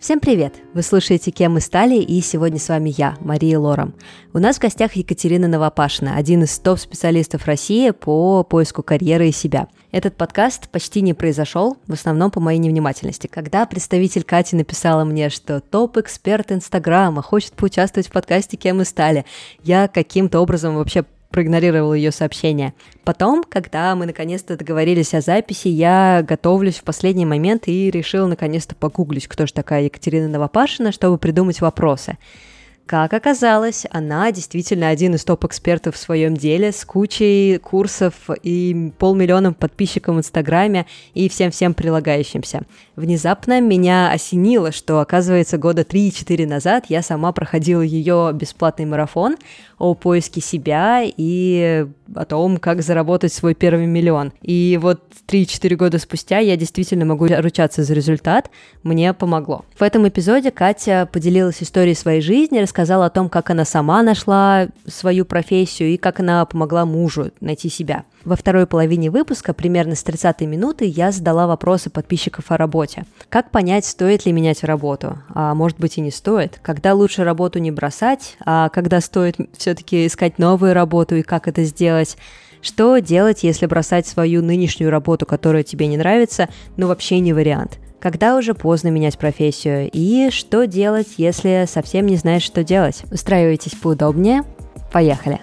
Всем привет! Вы слушаете «Кем мы стали» и сегодня с вами я, Мария Лором. У нас в гостях Екатерина Новопашина, один из топ-специалистов России по поиску карьеры и себя. Этот подкаст почти не произошел, в основном по моей невнимательности. Когда представитель Кати написала мне, что топ-эксперт Инстаграма хочет поучаствовать в подкасте «Кем мы стали», я каким-то образом вообще проигнорировал ее сообщение. Потом, когда мы наконец-то договорились о записи, я готовлюсь в последний момент и решил наконец-то погуглить, кто же такая Екатерина Новопашина, чтобы придумать вопросы. Как оказалось, она действительно один из топ-экспертов в своем деле с кучей курсов и полмиллионом подписчиков в Инстаграме и всем-всем прилагающимся. Внезапно меня осенило, что, оказывается, года 3-4 назад я сама проходила ее бесплатный марафон о поиске себя и о том, как заработать свой первый миллион. И вот 3-4 года спустя я действительно могу ручаться за результат, мне помогло. В этом эпизоде Катя поделилась историей своей жизни, рассказала о том, как она сама нашла свою профессию и как она помогла мужу найти себя. Во второй половине выпуска, примерно с 30 минуты, я задала вопросы подписчиков о работе. Как понять, стоит ли менять работу? А может быть и не стоит? Когда лучше работу не бросать? А когда стоит все-таки искать новую работу и как это сделать? Что делать, если бросать свою нынешнюю работу, которая тебе не нравится, но вообще не вариант? Когда уже поздно менять профессию? И что делать, если совсем не знаешь, что делать? Устраивайтесь поудобнее. Поехали!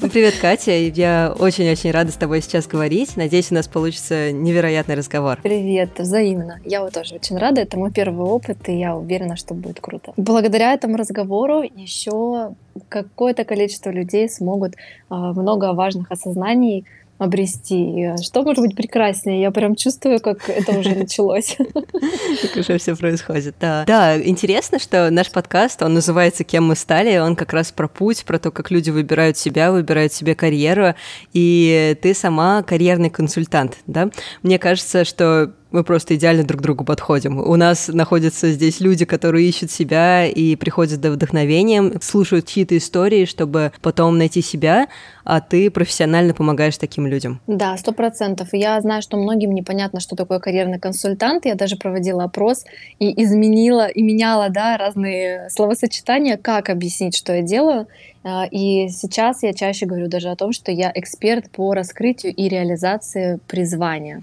Ну, привет, Катя. Я очень-очень рада с тобой сейчас говорить. Надеюсь, у нас получится невероятный разговор. Привет, взаимно. Я вот тоже очень рада. Это мой первый опыт, и я уверена, что будет круто. Благодаря этому разговору еще какое-то количество людей смогут а, много важных осознаний обрести. Что может быть прекраснее? Я прям чувствую, как это уже началось. Как уже все происходит, да. Да, интересно, что наш подкаст, он называется «Кем мы стали», он как раз про путь, про то, как люди выбирают себя, выбирают себе карьеру, и ты сама карьерный консультант, да? Мне кажется, что мы просто идеально друг другу подходим. У нас находятся здесь люди, которые ищут себя и приходят за вдохновением, слушают чьи-то истории, чтобы потом найти себя, а ты профессионально помогаешь таким людям. Да, сто процентов. Я знаю, что многим непонятно, что такое карьерный консультант. Я даже проводила опрос и изменила, и меняла да, разные словосочетания, как объяснить, что я делаю. А, и сейчас я чаще говорю даже о том, что я эксперт по раскрытию и реализации призвания.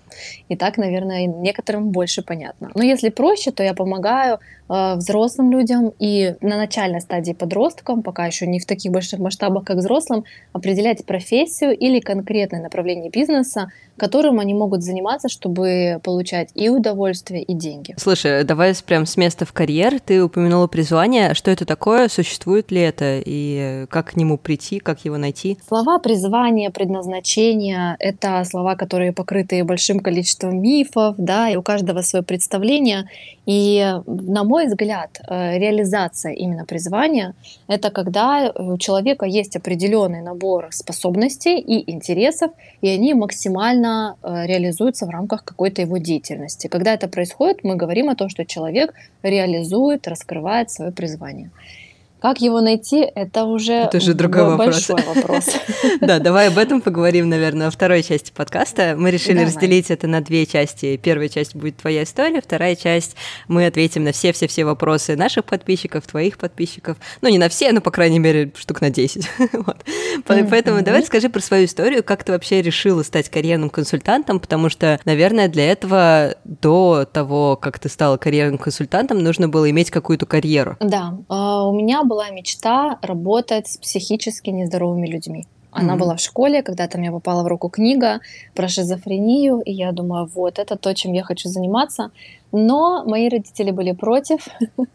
И так, наверное, некоторым больше понятно. Но если проще, то я помогаю взрослым людям и на начальной стадии подросткам, пока еще не в таких больших масштабах, как взрослым, определять профессию или конкретное направление бизнеса, которым они могут заниматься, чтобы получать и удовольствие, и деньги. Слушай, давай прям с места в карьер. Ты упомянула призвание. Что это такое? Существует ли это? И как к нему прийти? Как его найти? Слова призвание, предназначение — это слова, которые покрыты большим количеством мифов, да, и у каждого свое представление. И, на мой взгляд, э, реализация именно призвания — это когда у человека есть определенный набор способностей и интересов, и они максимально э, реализуются в рамках какой-то его деятельности. Когда это происходит, мы говорим о том, что человек реализует, раскрывает свое призвание. Как его найти, это уже, это уже другой большой вопрос. Да, давай об этом поговорим, наверное, во второй части подкаста. Мы решили разделить это на две части. Первая часть будет твоя история, вторая часть мы ответим на все-все-все вопросы наших подписчиков, твоих подписчиков. Ну, не на все, но, по крайней мере, штук на 10. Поэтому давай расскажи про свою историю, как ты вообще решила стать карьерным консультантом, потому что, наверное, для этого до того, как ты стала карьерным консультантом, нужно было иметь какую-то карьеру. Да, а, у меня была мечта работать с психически нездоровыми людьми. Она mm-hmm. была в школе, когда-то мне попала в руку книга про шизофрению, и я думаю, вот, это то, чем я хочу заниматься. Но мои родители были против,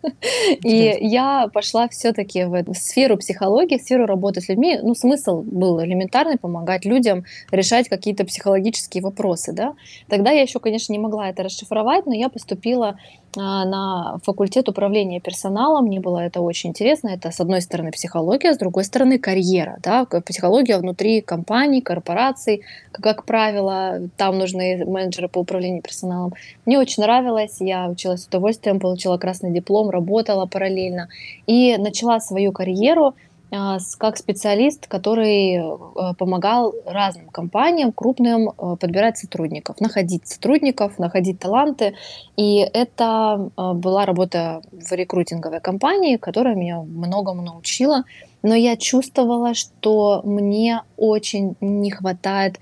и я пошла все-таки в сферу психологии, в сферу работы с людьми. Ну, смысл был элементарный, помогать людям решать какие-то психологические вопросы, да. Тогда я еще, конечно, не могла это расшифровать, но я поступила а, на факультет управления персоналом. Мне было это очень интересно. Это, с одной стороны, психология, с другой стороны, карьера. Да? Психология внутри компаний, корпораций. Как правило, там нужны менеджеры по управлению персоналом. Мне очень нравилось. Я училась с удовольствием, получила красный диплом, работала параллельно. И начала свою карьеру а, как специалист, который э, помогал разным компаниям, крупным, э, подбирать сотрудников, находить сотрудников, находить таланты. И это э, была работа в рекрутинговой компании, которая меня многому научила. Но я чувствовала, что мне очень не хватает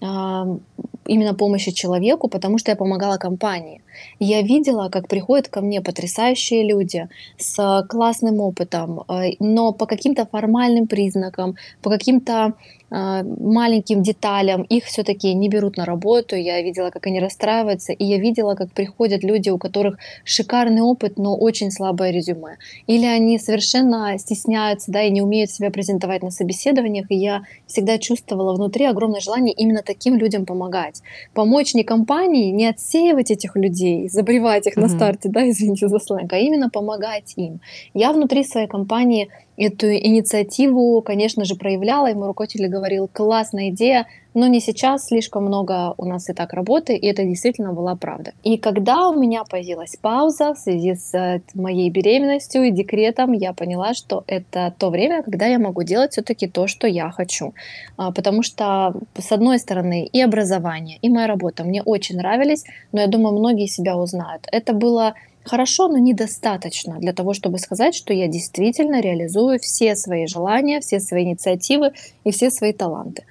именно помощи человеку, потому что я помогала компании. Я видела, как приходят ко мне потрясающие люди с классным опытом, но по каким-то формальным признакам, по каким-то а, маленьким деталям, их все-таки не берут на работу, я видела, как они расстраиваются, и я видела, как приходят люди, у которых шикарный опыт, но очень слабое резюме. Или они совершенно стесняются, да, и не умеют себя презентовать на собеседованиях, и я всегда чувствовала внутри огромное желание именно таким людям помогать. Помочь не компании, не отсеивать этих людей, забревать их mm-hmm. на старте, да, извините за сленг, а именно помогать им. Я внутри своей компании эту инициативу, конечно же, проявляла, и мой руководитель говорил, классная идея, но не сейчас, слишком много у нас и так работы, и это действительно была правда. И когда у меня появилась пауза в связи с э, моей беременностью и декретом, я поняла, что это то время, когда я могу делать все-таки то, что я хочу. А, потому что, с одной стороны, и образование, и моя работа мне очень нравились, но я думаю, многие себя узнают. Это было хорошо, но недостаточно для того, чтобы сказать, что я действительно реализую все свои желания, все свои инициативы и все свои таланты.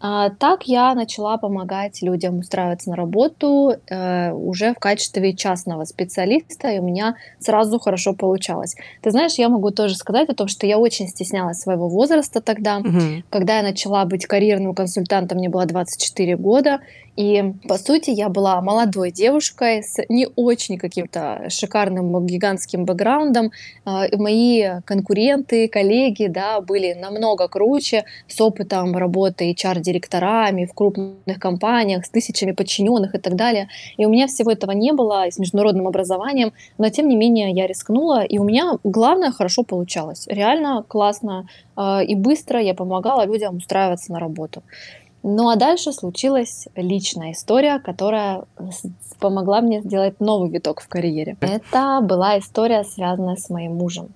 А, так я начала помогать людям устраиваться на работу э, уже в качестве частного специалиста, и у меня сразу хорошо получалось. Ты знаешь, я могу тоже сказать о том, что я очень стеснялась своего возраста тогда. Угу. Когда я начала быть карьерным консультантом, мне было 24 года, и, по сути, я была молодой девушкой с не очень каким-то шикарным гигантским бэкграундом. А, мои конкуренты, коллеги, да, были намного круче, с опытом работы HR-директорами в крупных компаниях, с тысячами подчиненных и так далее. И у меня всего этого не было, и с международным образованием, но, тем не менее, я рискнула, и у меня, главное, хорошо получалось. Реально классно а, и быстро я помогала людям устраиваться на работу. Ну а дальше случилась личная история, которая помогла мне сделать новый виток в карьере. Это была история, связанная с моим мужем.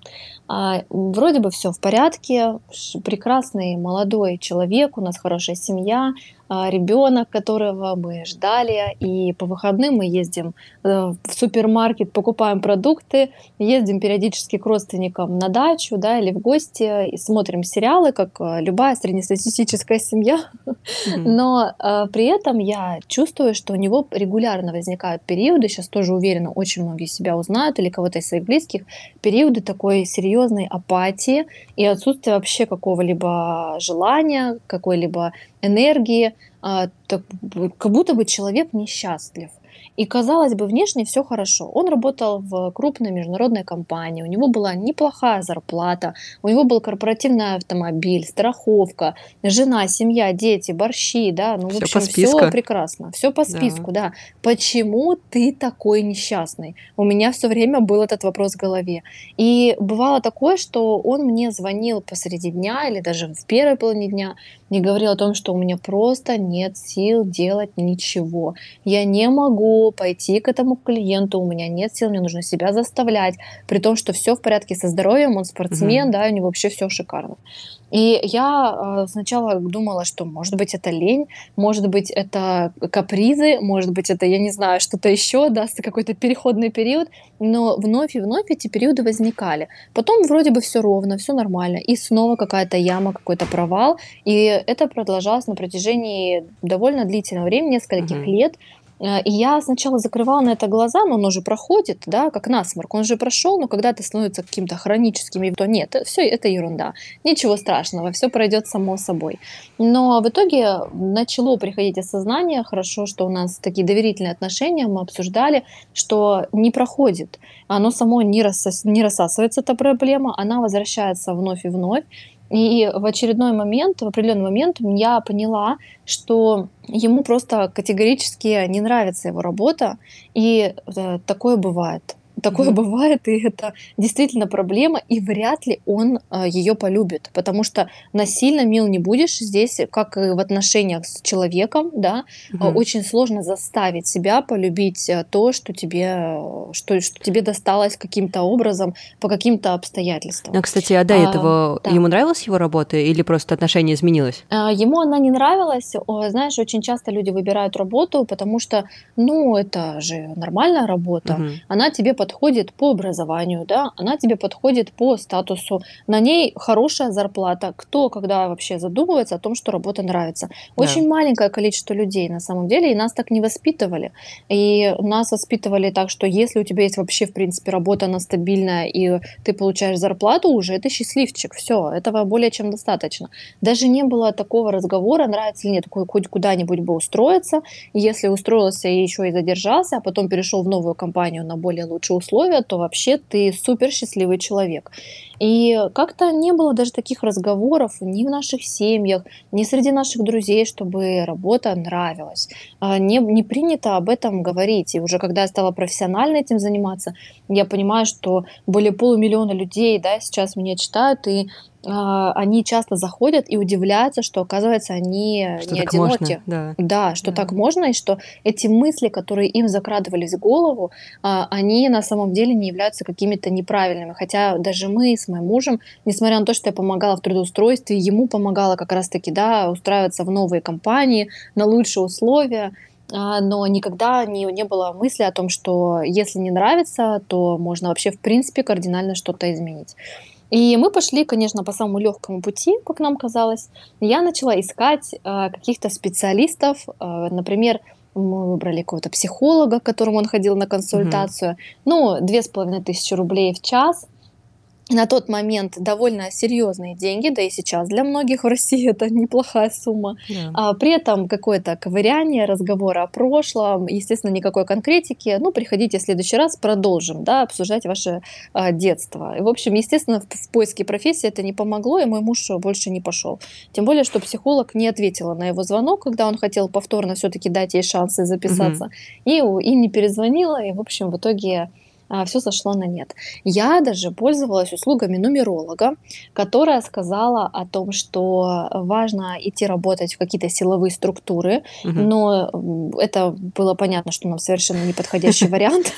А, вроде бы все в порядке, прекрасный молодой человек, у нас хорошая семья, а, ребенок, которого мы ждали, и по выходным мы ездим э, в супермаркет, покупаем продукты, ездим периодически к родственникам на дачу, да, или в гости, и смотрим сериалы, как э, любая среднестатистическая семья. Но э, при этом я чувствую, что у него регулярно возникают периоды, сейчас тоже уверена, очень многие себя узнают или кого-то из своих близких, периоды такой серьезной апатии и отсутствия вообще какого-либо желания, какой-либо энергии, а, как будто бы человек несчастлив. И казалось бы, внешне все хорошо. Он работал в крупной международной компании, у него была неплохая зарплата, у него был корпоративный автомобиль, страховка, жена, семья, дети, борщи, да, ну, в общем, все прекрасно, все по списку, да. да. Почему ты такой несчастный? У меня все время был этот вопрос в голове. И бывало такое, что он мне звонил посреди дня или даже в первой половине дня, не говорил о том, что у меня просто нет сил делать ничего. Я не могу пойти к этому клиенту, у меня нет сил, мне нужно себя заставлять, при том, что все в порядке со здоровьем, он спортсмен, угу. да, у него вообще все шикарно. И я э, сначала думала, что может быть это лень, может быть это капризы, может быть это, я не знаю, что-то еще, да, какой-то переходный период, но вновь и вновь эти периоды возникали. Потом вроде бы все ровно, все нормально, и снова какая-то яма, какой-то провал, и это продолжалось на протяжении довольно длительного времени, нескольких mm-hmm. лет. Э, и я сначала закрывала на это глаза, но он уже проходит, да, как насморк. Он уже прошел, но когда это становится каким-то хроническим, то нет, все это ерунда. Ничего страшного, все пройдет само собой. Но в итоге начало приходить осознание, хорошо, что у нас такие доверительные отношения, мы обсуждали, что не проходит. Оно само не, рассос... не рассасывается, эта проблема, она возвращается вновь и вновь. И в очередной момент, в определенный момент я поняла, что ему просто категорически не нравится его работа, и э, такое бывает. Такое mm-hmm. бывает, и это действительно проблема, и вряд ли он э, ее полюбит, потому что насильно мил не будешь здесь, как и в отношениях с человеком, да, mm-hmm. очень сложно заставить себя полюбить э, то, что тебе, что, что тебе досталось каким-то образом, по каким-то обстоятельствам. А, кстати, а до а, этого да. ему нравилась его работа или просто отношение изменилось? А, ему она не нравилась. Знаешь, очень часто люди выбирают работу, потому что, ну, это же нормальная работа, угу. она тебе подходит по образованию, да, она тебе подходит по статусу, на ней хорошая зарплата. Кто, когда вообще задумывается о том, что работа нравится? Очень да. маленькое количество людей на самом деле, и нас так не воспитывали. И нас воспитывали так, что если у тебя есть вообще, в принципе, работа, она стабильная, и ты получаешь зарплату, уже ты счастливчик. Все, этого более чем достаточно. Даже не было такого разговора, нравится или нет, хоть куда-нибудь бы устроиться. Если устроился и еще и задержался, а потом перешел в новую компанию на более лучшие условия, то вообще ты супер счастливый человек. И как-то не было даже таких разговоров ни в наших семьях, ни среди наших друзей, чтобы работа нравилась. А, не, не принято об этом говорить. И уже когда я стала профессионально этим заниматься, я понимаю, что более полумиллиона людей да, сейчас меня читают, и они часто заходят и удивляются, что, оказывается, они что не одиноки. Можно, да. да, что да. так можно, и что эти мысли, которые им закрадывались в голову, а, они на самом деле не являются какими-то неправильными. Хотя даже мы с моим мужем, несмотря на то, что я помогала в трудоустройстве, ему помогала как раз-таки да, устраиваться в новые компании, на лучшие условия, а, но никогда не, не было мысли о том, что если не нравится, то можно вообще в принципе кардинально что-то изменить. И мы пошли, конечно, по самому легкому пути, как нам казалось. Я начала искать э, каких-то специалистов, э, например, мы выбрали какого-то психолога, к которому он ходил на консультацию. Mm-hmm. Ну, две с половиной тысячи рублей в час на тот момент довольно серьезные деньги, да и сейчас для многих в России это неплохая сумма. Yeah. А, при этом какое-то ковыряние, разговоры о прошлом, естественно, никакой конкретики. Ну, приходите в следующий раз, продолжим, да, обсуждать ваше а, детство. И, в общем, естественно, в, в поиске профессии это не помогло, и мой муж больше не пошел. Тем более, что психолог не ответила на его звонок, когда он хотел повторно все-таки дать ей шансы записаться, mm-hmm. и, и не перезвонила, и, в общем, в итоге все сошло на нет. Я даже пользовалась услугами нумеролога, которая сказала о том, что важно идти работать в какие-то силовые структуры, угу. но это было понятно, что нам совершенно неподходящий вариант.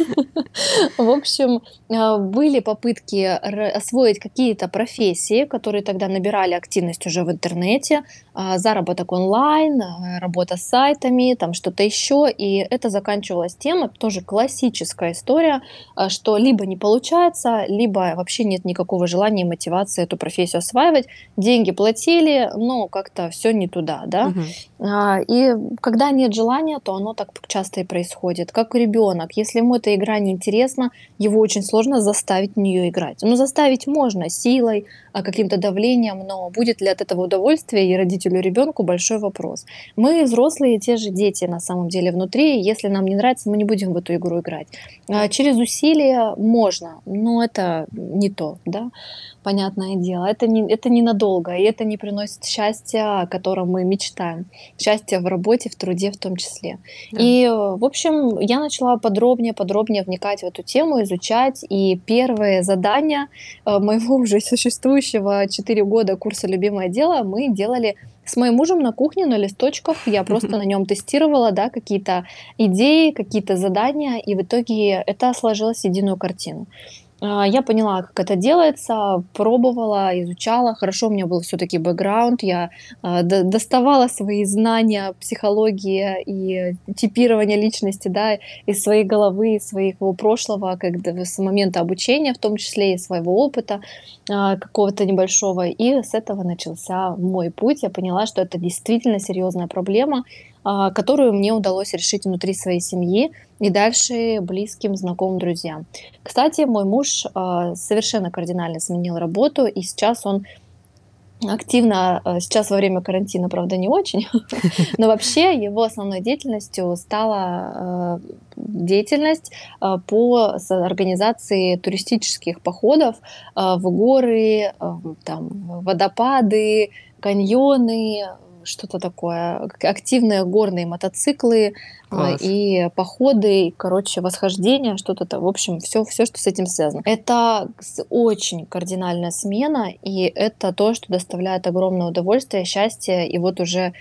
В общем, а, были попытки освоить какие-то профессии, которые тогда набирали активность уже в интернете, а, заработок онлайн, работа с сайтами, там что-то еще, и это заканчивалось тем, тоже классическая история, что либо не получается, либо вообще нет никакого желания и мотивации эту профессию осваивать. Деньги платили, но как-то все не туда, да. Угу. И когда нет желания, то оно так часто и происходит. Как ребенок, если ему эта игра не интересна, его очень сложно заставить в нее играть. Ну, заставить можно силой, а, каким-то давлением, но будет ли от этого удовольствие и родителю ребенку большой вопрос. Мы взрослые, те же дети на самом деле внутри, если нам не нравится, мы не будем в эту игру играть. А, через усилия можно, но это не то, да понятное дело. Это не, это ненадолго, и это не приносит счастья, о котором мы мечтаем. Счастье в работе, в труде в том числе. Да. И, в общем, я начала подробнее, подробнее вникать в эту тему, изучать. И первые задания э, моего уже существующего 4 года курса «Любимое дело» мы делали с моим мужем на кухне на листочках. Я просто на нем тестировала да, какие-то идеи, какие-то задания, и в итоге это сложилось в единую картину. А, я поняла, как это делается, пробовала, изучала. Хорошо, у меня был все-таки бэкграунд. Я а, доставала свои знания психологии и типирования личности да, из своей головы, из своего прошлого, как с момента обучения, в том числе и своего опыта а, какого-то небольшого. И с этого начался мой путь. Я поняла, что это действительно серьезная проблема, которую мне удалось решить внутри своей семьи и дальше близким, знакомым, друзьям. Кстати, мой муж а, совершенно кардинально сменил работу, и сейчас он активно, а, сейчас во время карантина, правда, не очень, но вообще его основной деятельностью стала деятельность по организации туристических походов в горы, там, водопады, каньоны, что-то такое, активные горные мотоциклы Класс. и походы, и, короче, восхождение, что-то, в общем, все, все, что с этим связано. Это очень кардинальная смена, и это то, что доставляет огромное удовольствие, счастье, и вот уже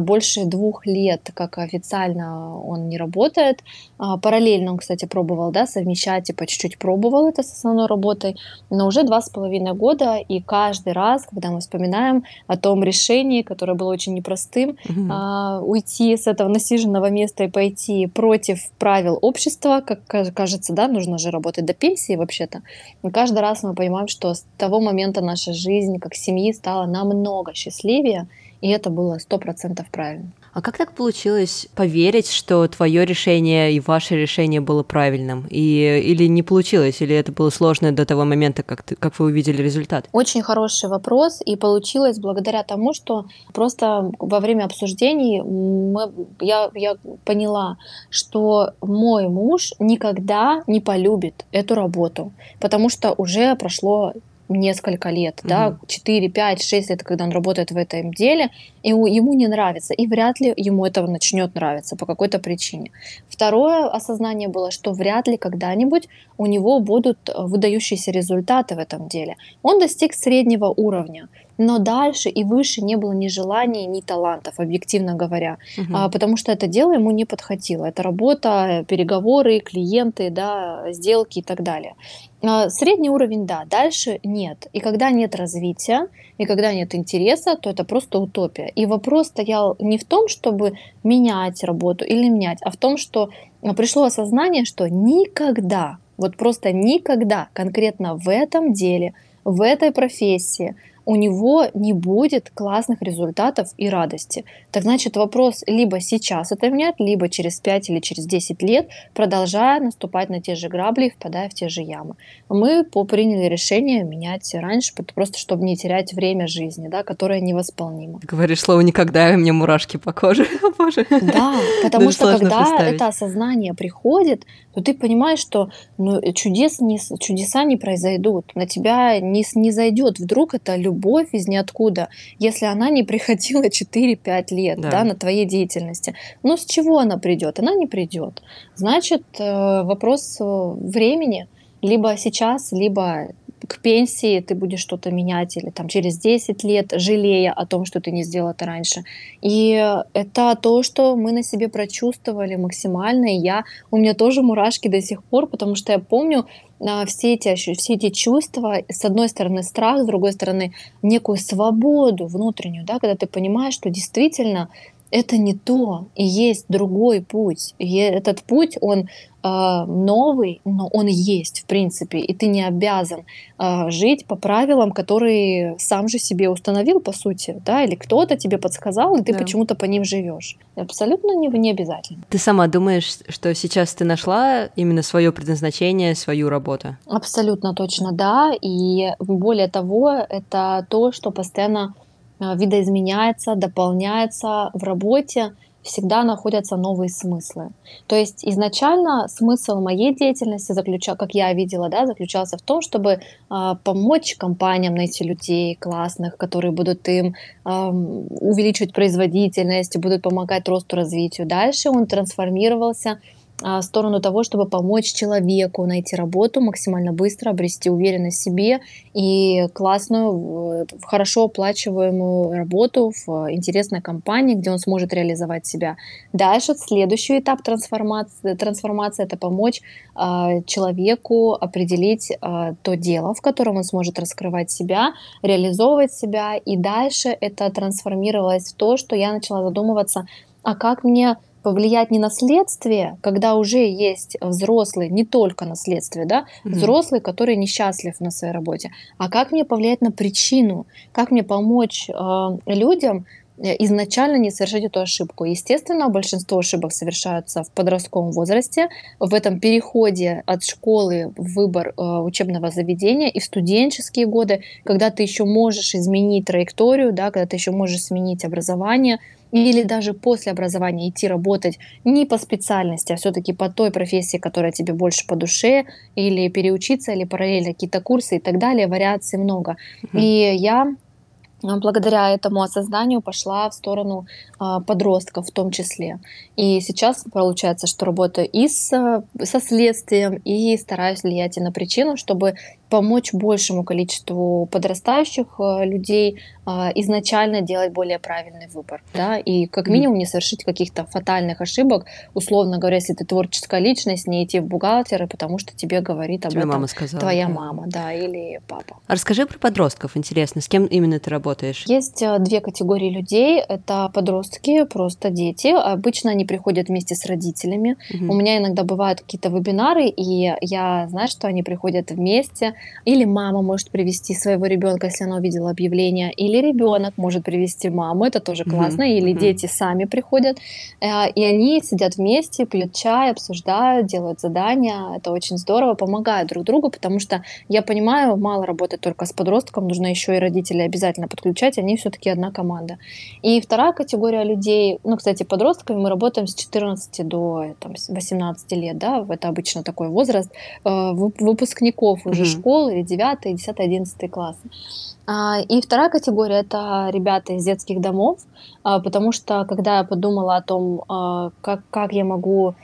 больше двух лет, как официально он не работает. А, параллельно он, кстати, пробовал да, совмещать и по чуть-чуть пробовал это с основной работой, но уже два с половиной года, и каждый раз, когда мы вспоминаем о том решении, которое было очень непростым, mm-hmm. уйти с этого насиженного места и пойти против правил общества, как кажется, да, нужно же работать до пенсии вообще-то. И каждый раз мы понимаем, что с того момента наша жизнь как семьи стала намного счастливее, и это было сто процентов правильно. А как так получилось поверить, что твое решение и ваше решение было правильным? И, или не получилось, или это было сложно до того момента, как, ты, как вы увидели результат? Очень хороший вопрос, и получилось благодаря тому, что просто во время обсуждений мы, я, я поняла, что мой муж никогда не полюбит эту работу, потому что уже прошло несколько лет, угу. да, 4, 5, 6 лет, когда он работает в этом деле, и ему не нравится, и вряд ли ему это начнет нравиться по какой-то причине. Второе осознание было, что вряд ли когда-нибудь у него будут э, выдающиеся результаты в этом деле. Он достиг среднего уровня, но дальше и выше не было ни желаний, ни талантов, объективно говоря, угу. а, потому что это дело ему не подходило. Это работа, переговоры, клиенты, да, сделки и так далее. А, средний уровень, да, дальше нет. И когда нет развития, и когда нет интереса, то это просто утопия. И вопрос стоял не в том, чтобы менять работу или менять, а в том, что пришло осознание, что никогда, вот просто никогда конкретно в этом деле, в этой профессии, у него не будет классных результатов и радости. Так значит, вопрос либо сейчас это менять, либо через 5 или через 10 лет, продолжая наступать на те же грабли и впадая в те же ямы. Мы приняли решение менять раньше, просто чтобы не терять время жизни, да, которое невосполнимо. Говоришь слово «никогда», и мне мурашки по коже. Боже. Да, потому что когда это осознание приходит, то ты понимаешь, что ну, чудес не, чудеса не произойдут, на тебя не, не зайдет вдруг это любовь любовь из ниоткуда, если она не приходила 4-5 лет да. Да, на твоей деятельности. Но с чего она придет? Она не придет. Значит, э, вопрос э, времени. Либо сейчас, либо к пенсии ты будешь что-то менять, или там через 10 лет, жалея о том, что ты не сделал это раньше. И это то, что мы на себе прочувствовали максимально. И я, у меня тоже мурашки до сих пор, потому что я помню, все эти, все эти чувства, с одной стороны страх, с другой стороны некую свободу внутреннюю, да, когда ты понимаешь, что действительно это не то, и есть другой путь. И этот путь, он э, новый, но он есть, в принципе, и ты не обязан э, жить по правилам, которые сам же себе установил, по сути, да, или кто-то тебе подсказал, и ты да. почему-то по ним живешь. Абсолютно не, не обязательно. Ты сама думаешь, что сейчас ты нашла именно свое предназначение, свою работу? Абсолютно точно, да. И более того, это то, что постоянно видоизменяется, дополняется в работе, всегда находятся новые смыслы. То есть изначально смысл моей деятельности, заключал, как я видела, да, заключался в том, чтобы э, помочь компаниям найти людей классных, которые будут им э, увеличивать производительность, будут помогать росту, развитию. Дальше он трансформировался а, сторону того, чтобы помочь человеку найти работу максимально быстро, обрести уверенность в себе и классную, хорошо оплачиваемую работу в интересной компании, где он сможет реализовать себя. Дальше следующий этап трансформации, трансформации это помочь э, человеку определить э, то дело, в котором он сможет раскрывать себя, реализовывать себя. И дальше это трансформировалось в то, что я начала задумываться, а как мне повлиять не на следствие, когда уже есть взрослый, не только на следствие, да, mm-hmm. взрослый, который несчастлив на своей работе, а как мне повлиять на причину, как мне помочь э, людям э, изначально не совершить эту ошибку. Естественно, большинство ошибок совершаются в подростковом возрасте, в этом переходе от школы в выбор э, учебного заведения и в студенческие годы, когда ты еще можешь изменить траекторию, да, когда ты еще можешь сменить образование, или даже после образования идти работать не по специальности, а все-таки по той профессии, которая тебе больше по душе, или переучиться, или параллельно какие-то курсы и так далее, вариаций много. Mm-hmm. И я благодаря этому осознанию пошла в сторону а, подростков в том числе. И сейчас получается, что работаю и с, со следствием, и стараюсь влиять и на причину, чтобы помочь большему количеству подрастающих э, людей а, изначально делать более правильный выбор, да, и как минимум не совершить каких-то фатальных ошибок, условно говоря, если ты творческая личность, не идти в бухгалтеры, потому что тебе говорит об тебе этом мама сказала, твоя да. мама, да, или папа. А расскажи про подростков, интересно, с кем именно ты работаешь? Есть э, две категории людей, это подростки, просто дети, обычно они приходят вместе с родителями, угу. у меня иногда бывают какие-то вебинары, и я знаю, что они приходят вместе, или мама может привести своего ребенка, если она увидела объявление, или ребенок может привести маму, это тоже классно, mm-hmm. или mm-hmm. дети сами приходят, э, и они сидят вместе, пьют чай, обсуждают, делают задания, это очень здорово, помогают друг другу, потому что я понимаю, мало работать только с подростком, нужно еще и родителей обязательно подключать, они все-таки одна команда. И вторая категория людей, ну, кстати, подростками мы работаем с 14 до там, 18 лет, да, это обычно такой возраст э, выпускников уже mm-hmm. Школ или 9, 10, 11 классы. А, и вторая категория – это ребята из детских домов, а, потому что когда я подумала о том, а, как, как я могу…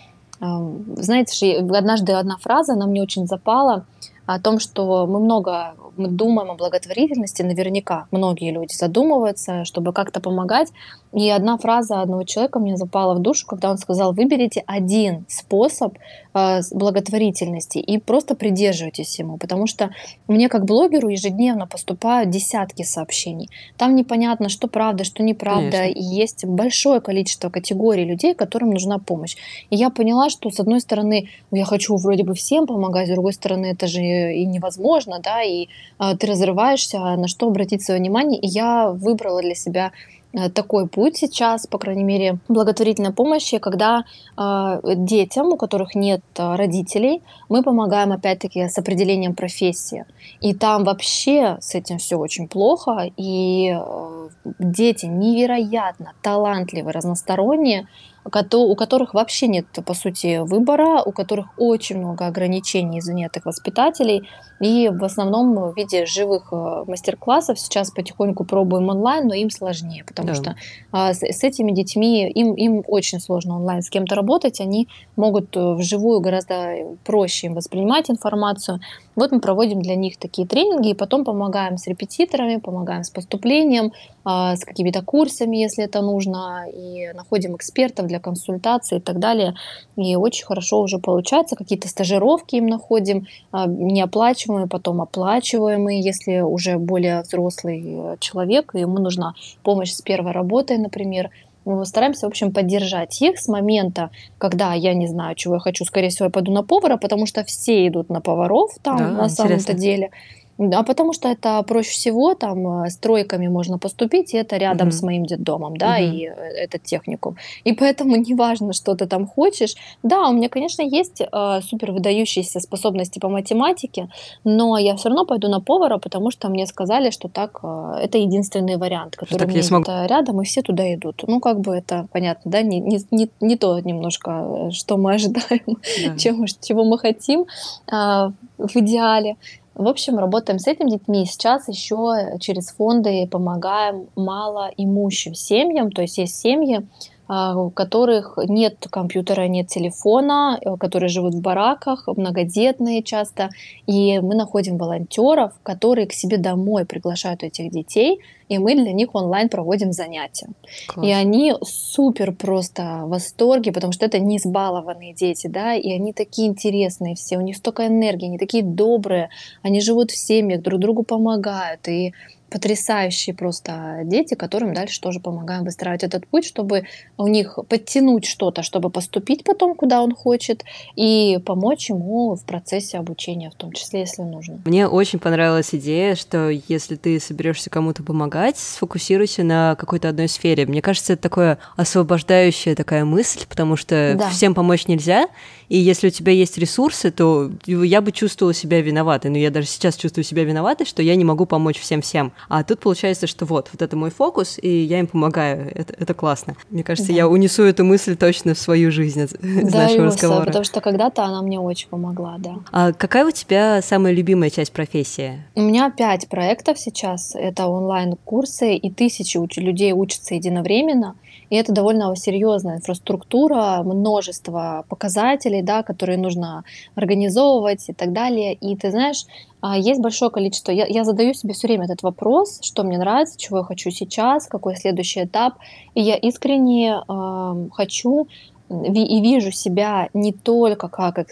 Знаете, однажды одна фраза, она мне очень запала, о том, что мы много мы думаем о благотворительности, наверняка многие люди задумываются, чтобы как-то помогать. И одна фраза одного человека мне запала в душу, когда он сказал, выберите один способ э, благотворительности и просто придерживайтесь ему, потому что мне как блогеру ежедневно поступают десятки сообщений. Там непонятно, что правда, что неправда, Конечно. и есть большое количество категорий людей, которым нужна помощь. И я поняла, что с одной стороны я хочу вроде бы всем помогать, с другой стороны это же и невозможно, да, и э, ты разрываешься, на что обратить свое внимание. И я выбрала для себя Э, такой путь сейчас, по крайней мере, благотворительной помощи, когда э, детям, у которых нет э, родителей, мы помогаем опять-таки с определением профессии. И там вообще с этим все очень плохо, и э, дети невероятно талантливые, разносторонние, у которых вообще нет, по сути, выбора, у которых очень много ограничений из занятых воспитателей. И в основном в виде живых э, мастер-классов сейчас потихоньку пробуем онлайн, но им сложнее, потому да. что а, с, с этими детьми им, им очень сложно онлайн с кем-то работать, они могут э, вживую гораздо проще им воспринимать информацию. Вот мы проводим для них такие тренинги, и потом помогаем с репетиторами, помогаем с поступлением, а, с какими-то курсами, если это нужно, и находим экспертов для консультации и так далее. И очень хорошо уже получается. Какие-то стажировки им находим, а, неоплачиваемые, потом оплачиваемые, если уже более взрослый э, человек, и ему нужна помощь с первой работой, например, мы стараемся, в общем, поддержать их с момента, когда я не знаю, чего я хочу, скорее всего, я пойду на повара, потому что все идут на поваров там да, на самом-то деле. Да, потому что это проще всего, там, э, с тройками можно поступить, и это рядом угу. с моим детдомом, да, угу. и э, этот техникум. И поэтому неважно, что ты там хочешь. Да, у меня, конечно, есть э, супер выдающиеся способности по математике, но я все равно пойду на повара, потому что мне сказали, что так э, это единственный вариант, который так у меня смог... рядом, и все туда идут. Ну, как бы это понятно, да, не, не, не, не то немножко, э, что мы ожидаем, да. чем, чего мы хотим э, в идеале. В общем, работаем с этими детьми. Сейчас еще через фонды помогаем малоимущим семьям. То есть есть семьи, у которых нет компьютера, нет телефона, э, которые живут в бараках, многодетные часто. И мы находим волонтеров, которые к себе домой приглашают этих детей, и мы для них онлайн проводим занятия. Класс. И они супер просто в восторге, потому что это не избалованные дети, да, и они такие интересные все, у них столько энергии, они такие добрые, они живут в семьях, друг другу помогают, и потрясающие просто дети, которым дальше тоже помогаем выстраивать этот путь, чтобы у них подтянуть что-то, чтобы поступить потом, куда он хочет, и помочь ему в процессе обучения, в том числе, если нужно. Мне очень понравилась идея, что если ты соберешься кому-то помогать, сфокусируйся на какой-то одной сфере. Мне кажется, это такое освобождающая такая мысль, потому что да. всем помочь нельзя, и если у тебя есть ресурсы, то я бы чувствовала себя виноватой. Но я даже сейчас чувствую себя виноватой, что я не могу помочь всем-всем. А тут получается, что вот, вот это мой фокус, и я им помогаю. Это, это классно. Мне кажется, да. я унесу эту мысль точно в свою жизнь из да, нашего разговора. потому что когда-то она мне очень помогла, да. А какая у тебя самая любимая часть профессии? У меня пять проектов сейчас. Это онлайн-курсы, и тысячи людей учатся единовременно. И это довольно серьезная инфраструктура, множество показателей, да, которые нужно организовывать и так далее. И ты знаешь, а, есть большое количество. Я, я задаю себе все время этот вопрос, что мне нравится, чего я хочу сейчас, какой следующий этап. И я искренне э, хочу и вижу себя не только как э,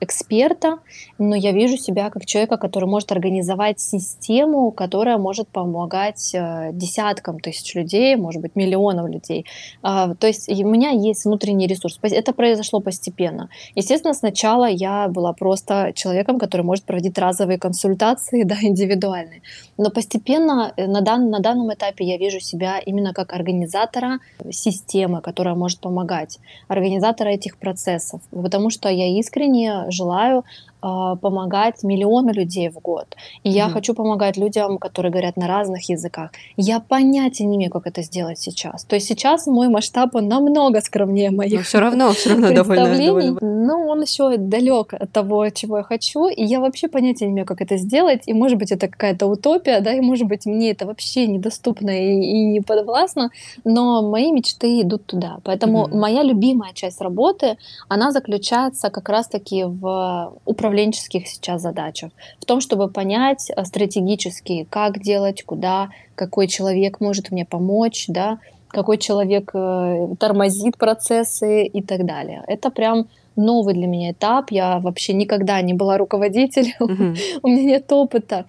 эксперта, но я вижу себя как человека, который может организовать систему, которая может помогать э, десяткам тысяч людей, может быть, миллионам людей. А, то есть у меня есть внутренний ресурс. Это произошло постепенно. Естественно, сначала я была просто человеком, который может проводить разовые консультации, да, индивидуальные. Но постепенно э, на, дан, на данном этапе я вижу себя именно как организатора системы, которая может помогать организатора этих процессов, потому что я искренне желаю помогать миллиону людей в год. И mm-hmm. я хочу помогать людям, которые говорят на разных языках. Я понятия не имею, как это сделать сейчас. То есть сейчас мой масштаб он намного скромнее моих. Но все равно, все равно довольно, довольно. Но он еще далек от того, чего я хочу. И я вообще понятия не имею, как это сделать. И может быть это какая-то утопия, да, и может быть мне это вообще недоступно и, и не подвластно. Но мои мечты идут туда. Поэтому mm-hmm. моя любимая часть работы, она заключается как раз-таки в управлении управленческих сейчас задачах, в том, чтобы понять э, стратегически, как делать, куда, какой человек может мне помочь, да, какой человек э, тормозит процессы и так далее. Это прям новый для меня этап. Я вообще никогда не была руководителем, mm-hmm. у меня нет опыта.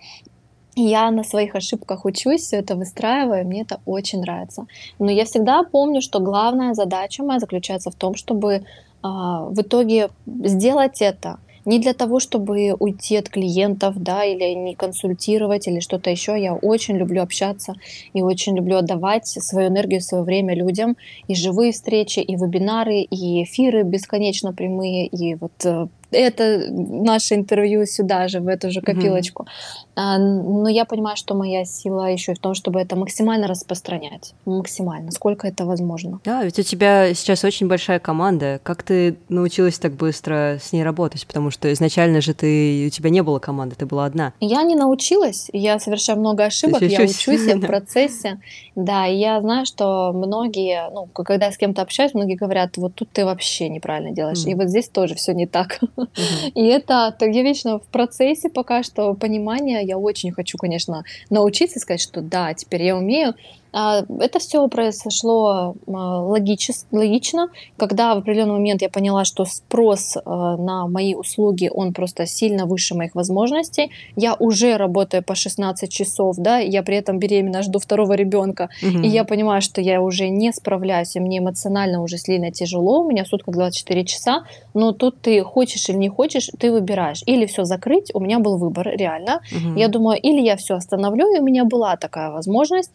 Я на своих ошибках учусь, все это выстраиваю, мне это очень нравится. Но я всегда помню, что главная задача моя заключается в том, чтобы а, в итоге сделать это не для того, чтобы уйти от клиентов, да, или не консультировать, или что-то еще. Я очень люблю общаться и очень люблю отдавать свою энергию, свое время людям. И живые встречи, и вебинары, и эфиры бесконечно прямые, и вот э, это наше интервью сюда же, в эту же копилочку. Mm-hmm. Но я понимаю, что моя сила еще и в том, чтобы это максимально распространять. Максимально, сколько это возможно. Да, ведь у тебя сейчас очень большая команда. Как ты научилась так быстро с ней работать? Потому что изначально же ты, у тебя не было команды, ты была одна. Я не научилась. Я совершаю много ошибок. Я учусь в процессе. Да, и я знаю, что многие, ну, когда я с кем-то общаюсь, многие говорят, вот тут ты вообще неправильно делаешь. Mm. И вот здесь тоже все не так. И это, я вечно в процессе пока что понимания. Я очень хочу, конечно, научиться сказать, что да, теперь я умею. А, это все произошло а, логичес, логично, когда в определенный момент я поняла, что спрос а, на мои услуги, он просто сильно выше моих возможностей. Я уже работаю по 16 часов, да, я при этом беременна, жду второго ребенка, угу. и я понимаю, что я уже не справляюсь, и мне эмоционально уже сильно тяжело, у меня сутка 24 часа, но тут ты хочешь или не хочешь, ты выбираешь. Или все закрыть, у меня был выбор, реально. Угу. Я думаю, или я все остановлю, и у меня была такая возможность,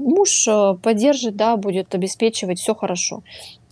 муж э, поддержит, да, будет обеспечивать, все хорошо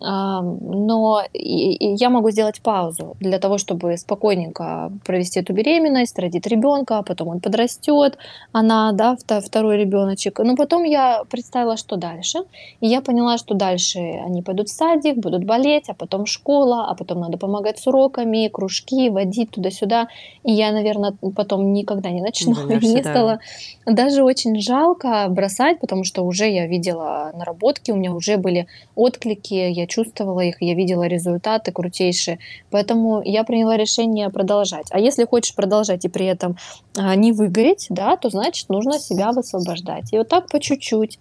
но я могу сделать паузу для того, чтобы спокойненько провести эту беременность, родить ребенка, а потом он подрастет, она, да, второй ребеночек. Но потом я представила, что дальше. И я поняла, что дальше они пойдут в садик, будут болеть, а потом школа, а потом надо помогать с уроками, кружки, водить туда-сюда. И я, наверное, потом никогда не начну. Не Мне да. стало даже очень жалко бросать, потому что уже я видела наработки, у меня уже были отклики, я чувствовала их, я видела результаты крутейшие. Поэтому я приняла решение продолжать. А если хочешь продолжать и при этом а, не выгореть, да, то значит нужно себя высвобождать. И вот так по чуть-чуть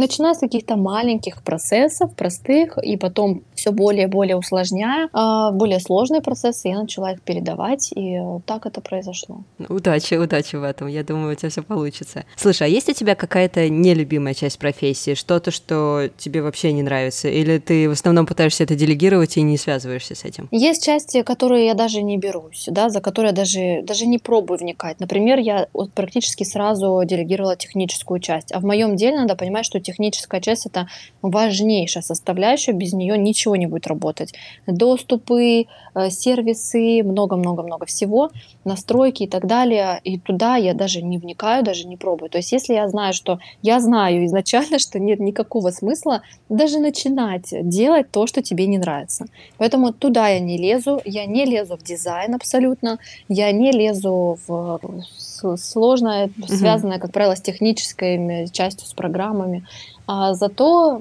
начиная с каких-то маленьких процессов, простых, и потом все более и более усложняя, а, более сложные процессы, я начала их передавать, и так это произошло. Удачи, удачи в этом, я думаю, у тебя все получится. Слушай, а есть у тебя какая-то нелюбимая часть профессии, что-то, что тебе вообще не нравится, или ты в основном пытаешься это делегировать и не связываешься с этим? Есть части, которые я даже не берусь, да, за которые я даже, даже не пробую вникать. Например, я практически сразу делегировала техническую часть, а в моем деле надо понимать, что техническая часть это важнейшая составляющая, без нее ничего не будет работать. Доступы, э, сервисы, много-много-много всего, настройки и так далее. И туда я даже не вникаю, даже не пробую. То есть если я знаю, что я знаю изначально, что нет никакого смысла даже начинать делать то, что тебе не нравится. Поэтому туда я не лезу, я не лезу в дизайн абсолютно, я не лезу в сложное, связанное, как правило, с технической частью, с программами. А зато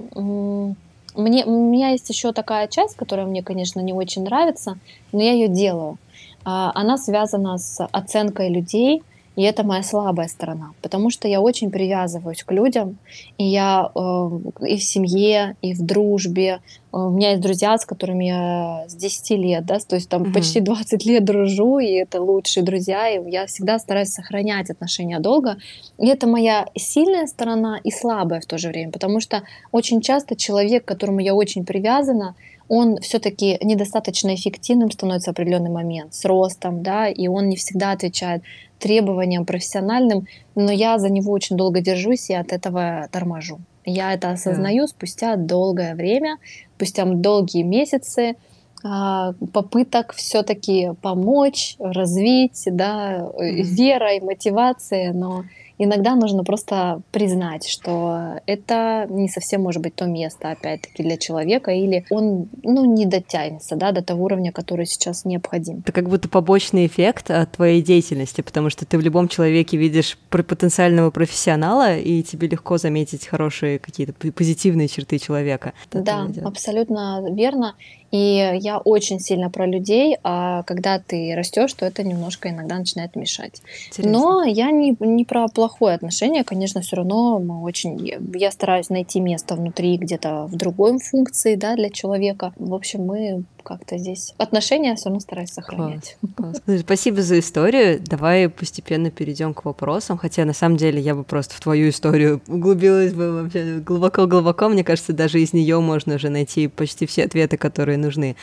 мне, у меня есть еще такая часть, которая мне, конечно, не очень нравится, но я ее делаю. А, она связана с оценкой людей, и это моя слабая сторона, потому что я очень привязываюсь к людям, и я э, и в семье, и в дружбе. У меня есть друзья, с которыми я с 10 лет, да, то есть там угу. почти 20 лет дружу, и это лучшие друзья, и я всегда стараюсь сохранять отношения долго. И это моя сильная сторона и слабая в то же время, потому что очень часто человек, к которому я очень привязана, он все-таки недостаточно эффективным становится в определенный момент с ростом, да, и он не всегда отвечает требованиям профессиональным, но я за него очень долго держусь и от этого торможу. Я это осознаю спустя долгое время, спустя долгие месяцы а, попыток все-таки помочь, развить, да, mm-hmm. вера и мотивация, но иногда нужно просто признать, что это не совсем может быть то место, опять-таки, для человека, или он, ну, не дотянется, да, до того уровня, который сейчас необходим. Это как будто побочный эффект от твоей деятельности, потому что ты в любом человеке видишь потенциального профессионала, и тебе легко заметить хорошие какие-то позитивные черты человека. Да, абсолютно верно. И я очень сильно про людей, а когда ты растешь, то это немножко иногда начинает мешать. Интересно. Но я не, не про плохое отношение, конечно, все равно мы очень, я стараюсь найти место внутри где-то в другой функции, да, для человека. В общем, мы как-то здесь отношения все равно стараюсь сохранять. Класс, класс. Ну, спасибо за историю. Давай постепенно перейдем к вопросам. Хотя на самом деле я бы просто в твою историю углубилась бы вообще глубоко-глубоко. Мне кажется, даже из нее можно уже найти почти все ответы, которые нужны.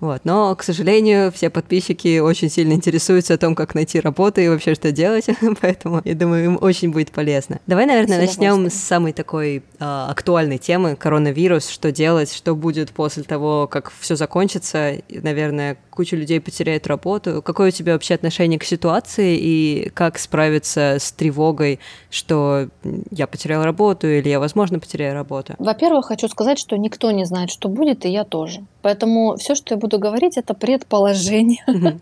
Вот. Но, к сожалению, все подписчики очень сильно интересуются о том, как найти работу и вообще что делать, поэтому я думаю, им очень будет полезно. Давай, наверное, начнем с самой такой э, актуальной темы коронавирус, что делать, что будет после того, как все закончится. Наверное, куча людей потеряет работу. Какое у тебя вообще отношение к ситуации и как справиться с тревогой, что я потерял работу или я, возможно, потеряю работу? Во-первых, хочу сказать, что никто не знает, что будет, и я тоже. Поэтому все, что я буду говорить, это предположение.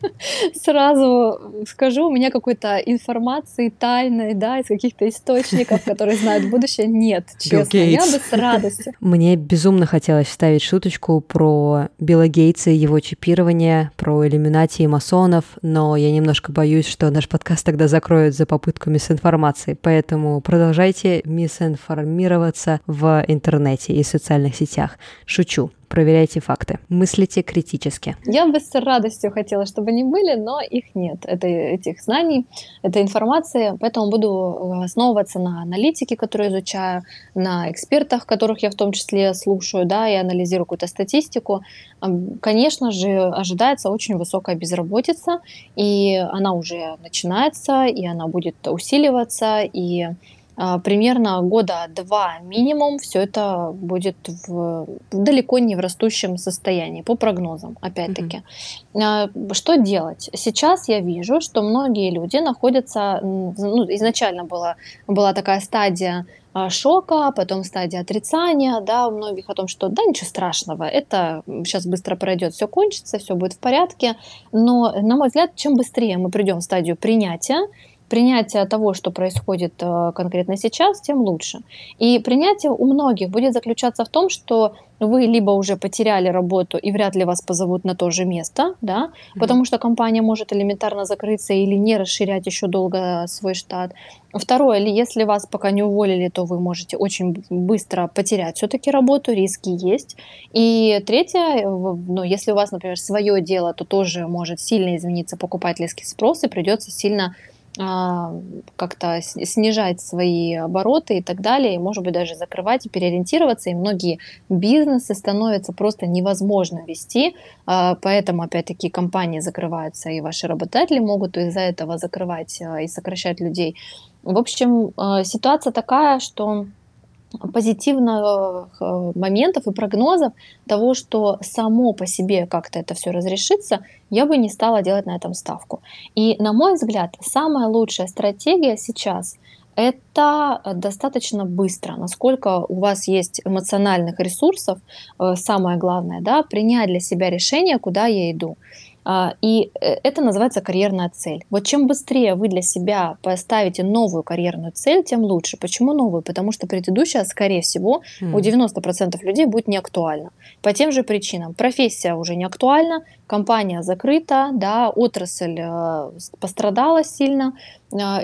Сразу скажу, у меня какой-то информации тайной, да, из каких-то источников, которые знают будущее, нет, честно. Я бы с радостью. Мне безумно хотелось вставить шуточку про Билла Гейтса и его чипирование, про иллюминати и масонов, но я немножко боюсь, что наш подкаст тогда закроют за попытку мисинформации, поэтому продолжайте мисинформироваться в интернете и социальных сетях. Шучу проверяйте факты, мыслите критически. Я бы с радостью хотела, чтобы они были, но их нет, это, этих знаний, этой информации, поэтому буду э, основываться на аналитике, которую изучаю, на экспертах, которых я в том числе слушаю, да, и анализирую какую-то статистику. Конечно же, ожидается очень высокая безработица, и она уже начинается, и она будет усиливаться, и примерно года два минимум все это будет в, далеко не в растущем состоянии, по прогнозам, опять-таки. Mm-hmm. Что делать? Сейчас я вижу, что многие люди находятся, ну, изначально была, была такая стадия а, шока, потом стадия отрицания, да, у многих о том, что да, ничего страшного, это сейчас быстро пройдет, все кончится, все будет в порядке. Но, на мой взгляд, чем быстрее мы придем в стадию принятия, принятие того, что происходит э, конкретно сейчас, тем лучше. И принятие у многих будет заключаться в том, что вы либо уже потеряли работу и вряд ли вас позовут на то же место, да, mm-hmm. потому что компания может элементарно закрыться или не расширять еще долго свой штат. Второе, или если вас пока не уволили, то вы можете очень быстро потерять все-таки работу, риски есть. И третье, ну, если у вас, например, свое дело, то тоже может сильно измениться покупательский спрос и придется сильно как-то снижать свои обороты и так далее, и, может быть, даже закрывать и переориентироваться, и многие бизнесы становятся просто невозможно вести, а, поэтому, опять-таки, компании закрываются, и ваши работодатели могут из-за этого закрывать а, и сокращать людей. В общем, ситуация такая, что позитивных э, моментов и прогнозов того, что само по себе как-то это все разрешится, я бы не стала делать на этом ставку. И, на мой взгляд, самая лучшая стратегия сейчас это достаточно быстро, насколько у вас есть эмоциональных ресурсов, э, самое главное, да, принять для себя решение, куда я иду. А, и э, это называется карьерная цель. Вот чем быстрее вы для себя поставите новую карьерную цель, тем лучше. Почему новую? Потому что предыдущая, скорее всего, mm. у 90% людей будет не актуальна. По тем же причинам. Профессия уже не актуальна, компания закрыта, да, отрасль э, пострадала сильно,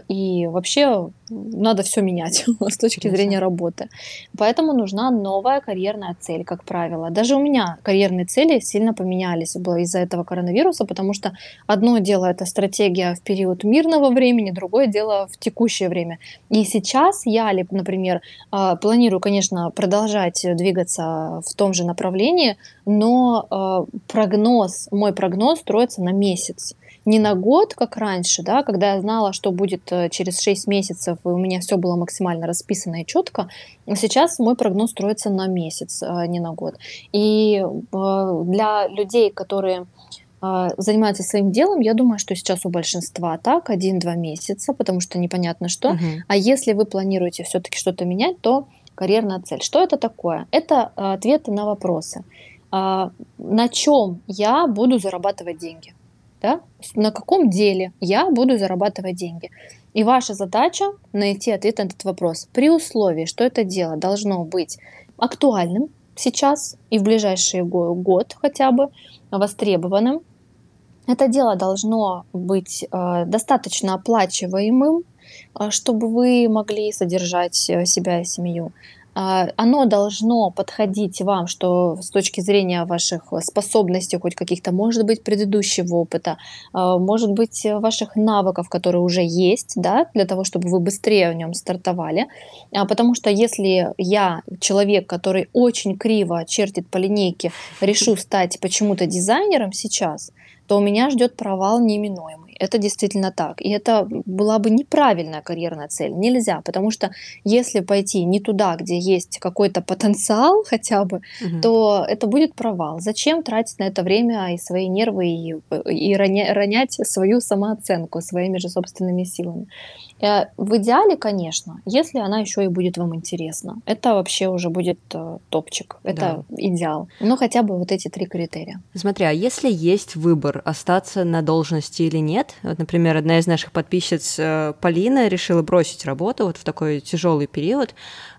и вообще надо все менять с точки зрения работы. Поэтому нужна новая карьерная цель, как правило. Даже у меня карьерные цели сильно поменялись из-за этого коронавируса, потому что одно дело это стратегия в период мирного времени, другое дело в текущее время. И сейчас я, например, э, планирую, конечно, продолжать двигаться в том же направлении, но прогноз мой прогноз строится на месяц. Не на год, как раньше, да, когда я знала, что будет э, через 6 месяцев, и у меня все было максимально расписано и четко. Сейчас мой прогноз строится на месяц, а не на год. И э, для людей, которые э, занимаются своим делом, я думаю, что сейчас у большинства так, один-два месяца, потому что непонятно что. Угу. А если вы планируете все-таки что-то менять, то карьерная цель. Что это такое? Это ответы на вопросы. А, на чем я буду зарабатывать деньги, да? на каком деле я буду зарабатывать деньги. И ваша задача найти ответ на этот вопрос при условии, что это дело должно быть актуальным сейчас и в ближайший год хотя бы востребованным. Это дело должно быть э, достаточно оплачиваемым, э, чтобы вы могли содержать э, себя и семью. А, оно должно подходить вам, что с точки зрения ваших способностей, хоть каких-то, может быть, предыдущего опыта, а, может быть, ваших навыков, которые уже есть, да, для того, чтобы вы быстрее в нем стартовали. А, потому что если я, человек, который очень криво чертит по линейке, решу стать почему-то дизайнером сейчас, то у меня ждет провал неминуемый. Это действительно так. И это была бы неправильная карьерная цель. Нельзя, потому что если пойти не туда, где есть какой-то потенциал хотя бы, угу. то это будет провал. Зачем тратить на это время и свои нервы и, и ронять свою самооценку своими же собственными силами? Э, в идеале, конечно, если она еще и будет вам интересна. Это вообще уже будет э, топчик. Это да. идеал. Но хотя бы вот эти три критерия. Смотри, а если есть выбор остаться на должности или нет, вот, например, одна из наших подписчиц э, Полина решила бросить работу вот в такой тяжелый период,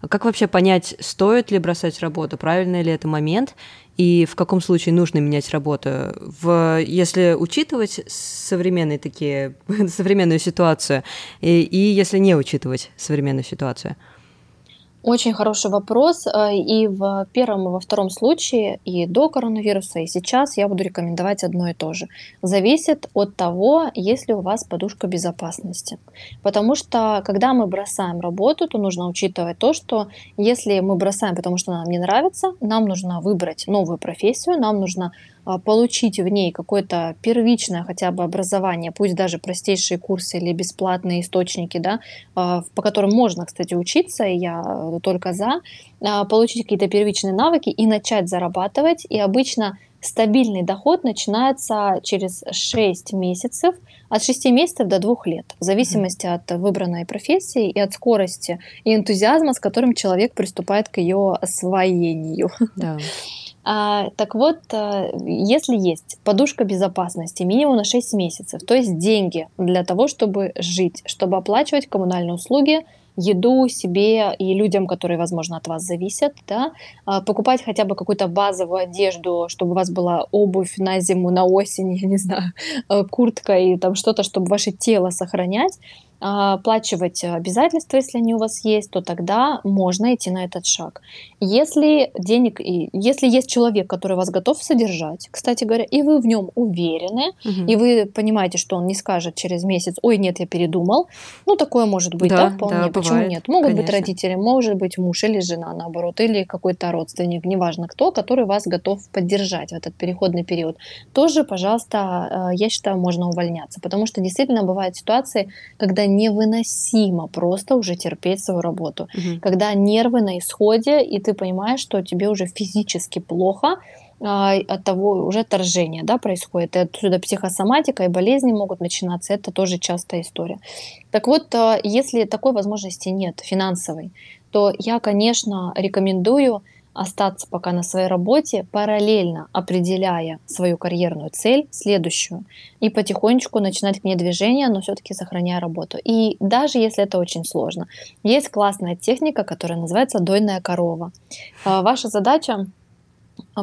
как вообще понять, стоит ли бросать работу, правильный ли это момент, и в каком случае нужно менять работу. В, если учитывать современные такие, современную ситуацию, и, и если не учитывать современную ситуацию. Очень хороший вопрос. Э, и в первом и во втором случае, и до коронавируса, и сейчас я буду рекомендовать одно и то же. Зависит от того, есть ли у вас подушка безопасности. Потому что, когда мы бросаем работу, то нужно учитывать то, что если мы бросаем, потому что нам не нравится, нам нужно выбрать новую профессию, нам нужно получить в ней какое-то первичное хотя бы образование, пусть даже простейшие курсы или бесплатные источники, да, а, по которым можно, кстати, учиться, и я э, только за, а, получить какие-то первичные навыки и начать зарабатывать. И обычно стабильный доход начинается через 6 месяцев, от 6 месяцев до 2 лет, в зависимости от выбранной профессии и от скорости и энтузиазма, с которым человек приступает к ее освоению. Да. А, так вот, э, если есть подушка безопасности минимум на 6 месяцев, то есть деньги для того, чтобы жить, чтобы оплачивать коммунальные услуги, еду себе и людям, которые, возможно, от вас зависят, да, а, покупать хотя бы какую-то базовую одежду, чтобы у вас была обувь на зиму, на осень, я не знаю, куртка и там что-то, чтобы ваше тело сохранять, а, оплачивать обязательства, если они у вас есть, то тогда можно идти на этот шаг. Если денег, если есть человек, который вас готов содержать, кстати говоря, и вы в нем уверены, угу. и вы понимаете, что он не скажет через месяц, ой, нет, я передумал, ну такое может быть, да, да вполне. Да, Почему нет? Могут Конечно. быть родители, может быть муж или жена, наоборот, или какой-то родственник, неважно кто, который вас готов поддержать в этот переходный период. Тоже, пожалуйста, э, я считаю, можно увольняться, потому что действительно бывают ситуации, когда невыносимо просто уже терпеть свою работу, угу. когда нервы на исходе, и ты понимаешь, что тебе уже физически плохо, а, от того уже отторжение да, происходит. И отсюда психосоматика и болезни могут начинаться. Это тоже частая история. Так вот, а, если такой возможности нет, финансовой, то я, конечно, рекомендую остаться пока на своей работе, параллельно определяя свою карьерную цель, следующую, и потихонечку начинать к ней движение, но все-таки сохраняя работу. И даже если это очень сложно, есть классная техника, которая называется дойная корова. А, ваша задача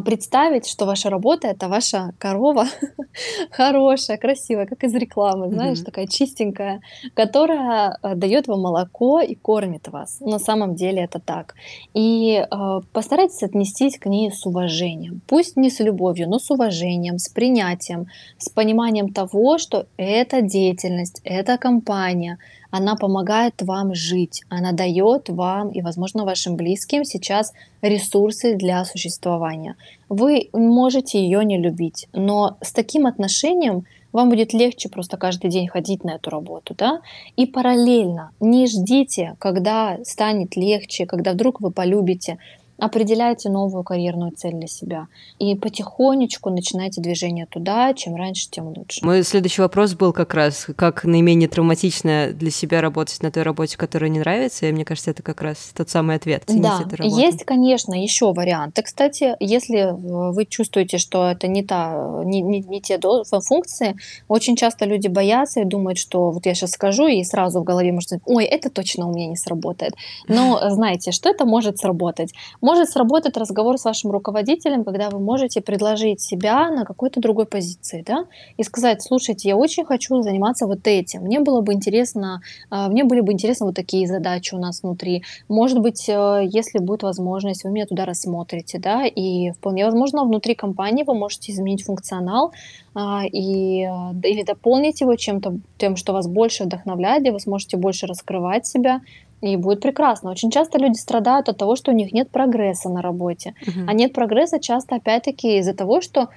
представить, что ваша работа это ваша корова хорошая, красивая, как из рекламы, знаешь, mm-hmm. такая чистенькая, которая э, дает вам молоко и кормит вас. На самом деле это так. И э, постарайтесь отнестись к ней с уважением. Пусть не с любовью, но с уважением, с принятием, с пониманием того, что эта деятельность, эта компания, она помогает вам жить, она дает вам и, возможно, вашим близким сейчас ресурсы для существования. Вы можете ее не любить, но с таким отношением вам будет легче просто каждый день ходить на эту работу, да, и параллельно не ждите, когда станет легче, когда вдруг вы полюбите, определяйте новую карьерную цель для себя и потихонечку начинайте движение туда, чем раньше, тем лучше. Мой следующий вопрос был как раз, как наименее травматично для себя работать на той работе, которая не нравится, и мне кажется, это как раз тот самый ответ. Да, есть, конечно, еще варианты. Кстати, если вы чувствуете, что это не, та, не, не, не те функции, очень часто люди боятся и думают, что вот я сейчас скажу, и сразу в голове может быть, ой, это точно у меня не сработает. Но знаете, что это может сработать? Может сработать разговор с вашим руководителем, когда вы можете предложить себя на какой-то другой позиции, да, и сказать, слушайте, я очень хочу заниматься вот этим, мне было бы интересно, а, мне были бы интересны вот такие задачи у нас внутри. Может быть, э, если будет возможность, вы меня туда рассмотрите, да, и вполне возможно внутри компании вы можете изменить функционал, а, и, или дополнить его чем-то, тем, что вас больше вдохновляет, где вы сможете больше раскрывать себя, и будет прекрасно. Очень часто люди страдают от того, что у них нет прогресса на работе. Uh-huh. А нет прогресса часто опять-таки из-за того, что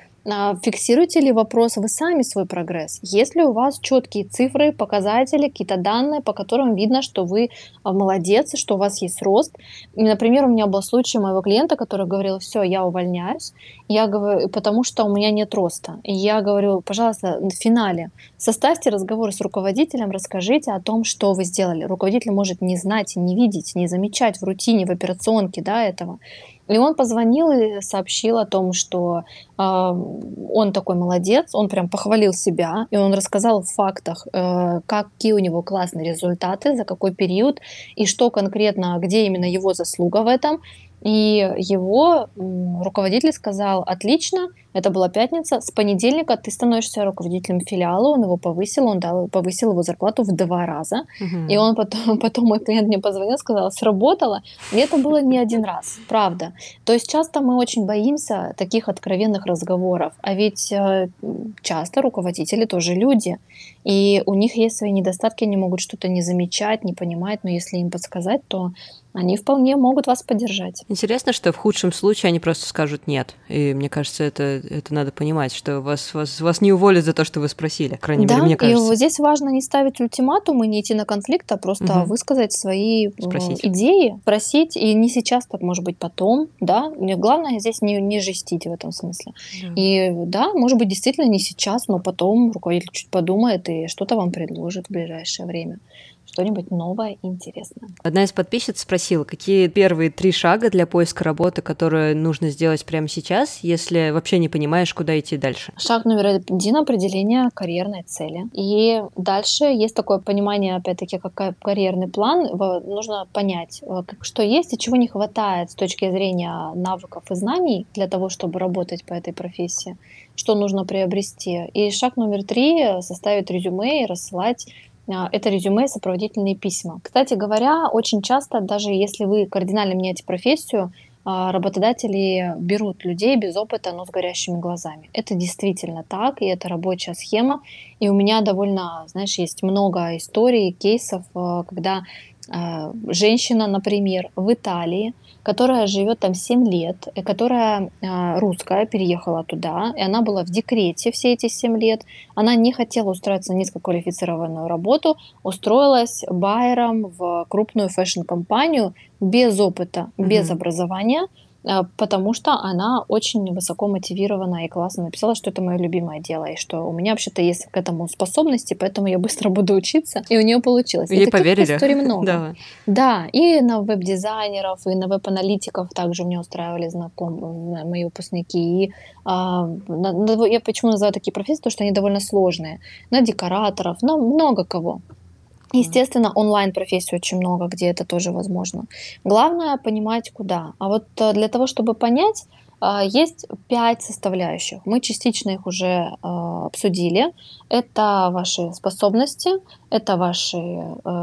фиксируете ли вопрос вы сами свой прогресс? Есть ли у вас четкие цифры, показатели, какие-то данные, по которым видно, что вы а, молодец, что у вас есть рост? И, например, у меня был случай моего клиента, который говорил, все, я увольняюсь, я говорю, потому что у меня нет роста. И я говорю, пожалуйста, в финале составьте разговор с руководителем, расскажите о том, что вы сделали. Руководитель может не знать, не видеть, не замечать в рутине, в операционке да, этого. И он позвонил и сообщил о том, что э, он такой молодец, он прям похвалил себя, и он рассказал в фактах, э, какие у него классные результаты, за какой период, и что конкретно, где именно его заслуга в этом. И его руководитель сказал, отлично, это была пятница, с понедельника ты становишься руководителем филиала, он его повысил, он дал, повысил его зарплату в два раза. Угу. И он потом, потом мой клиент мне позвонил, сказал, сработало. И это было не один раз, правда. То есть часто мы очень боимся таких откровенных разговоров, а ведь э, часто руководители тоже люди, и у них есть свои недостатки, они могут что-то не замечать, не понимать, но если им подсказать, то они вполне могут вас поддержать. Интересно, что в худшем случае они просто скажут нет. И мне кажется, это, это надо понимать, что вас, вас, вас не уволят за то, что вы спросили. Крайне да, мере, мне кажется. и вот здесь важно не ставить ультиматум и не идти на конфликт, а просто угу. высказать свои Спросить. идеи, просить, и не сейчас, так может быть потом, да. Главное здесь не, не жестить в этом смысле. Да. И да, может быть, действительно не сейчас, но потом руководитель чуть подумает и что-то вам предложит в ближайшее время что-нибудь новое и интересное. Одна из подписчиц спросила, какие первые три шага для поиска работы, которые нужно сделать прямо сейчас, если вообще не понимаешь, куда идти дальше? Шаг номер один — определение карьерной цели. И дальше есть такое понимание, опять-таки, как карьерный план. Нужно понять, э, что есть и чего не хватает с точки зрения навыков и знаний для того, чтобы работать по этой профессии что нужно приобрести. И шаг номер три — составить резюме и рассылать это резюме и сопроводительные письма. Кстати говоря, очень часто, даже если вы кардинально меняете профессию, а, работодатели берут людей без опыта, но с горящими глазами. Это действительно так, и это рабочая схема. И у меня довольно, знаешь, есть много историй, кейсов, а, когда а, женщина, например, в Италии, которая живет там 7 лет, и которая а, русская, переехала туда, и она была в декрете все эти 7 лет. Она не хотела устроиться на низкоквалифицированную работу, устроилась байером в крупную фэшн-компанию без опыта, без mm-hmm. образования – потому что она очень высоко мотивирована и классно написала, что это мое любимое дело, и что у меня вообще-то есть к этому способности, поэтому я быстро буду учиться, и у нее получилось. Ей поверили? историй много. да. да, и на веб-дизайнеров, и на веб-аналитиков также мне устраивали знакомые, мои выпускники. И, а, на, я почему называю такие профессии, потому что они довольно сложные. На декораторов, на много кого. Естественно, онлайн-профессий очень много, где это тоже возможно. Главное понимать, куда. А вот э, для того, чтобы понять, э, есть пять составляющих. Мы частично их уже э, обсудили. Это ваши способности, это ваши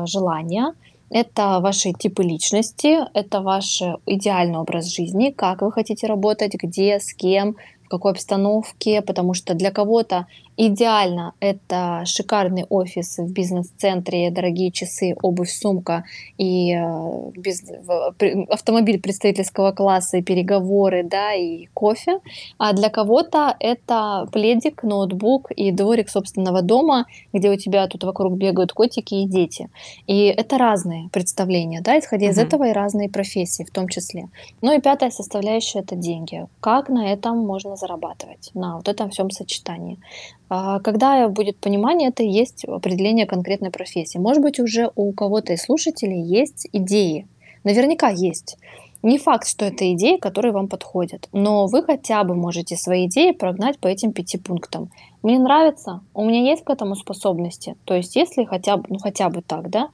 желания, это ваши типы личности, это ваш идеальный образ жизни, как вы хотите работать, где, с кем, в какой обстановке, потому что для кого-то Идеально это шикарный офис в бизнес-центре, дорогие часы, обувь, сумка и э, автомобиль представительского класса, и переговоры, да, и кофе. А для кого-то это пледик, ноутбук и дворик собственного дома, где у тебя тут вокруг бегают котики и дети. И это разные представления, да, исходя угу. из этого и разные профессии в том числе. Ну и пятая составляющая это деньги. Как на этом можно зарабатывать, на вот этом всем сочетании. А, когда будет понимание, это есть определение конкретной профессии. Может быть, уже у кого-то из слушателей есть идеи. Наверняка есть. Не факт, что это идеи, которые вам подходят, но вы хотя бы можете свои идеи прогнать по этим пяти пунктам. Мне нравится, у меня есть к этому способности. То есть, если хотя бы, ну хотя бы так, да,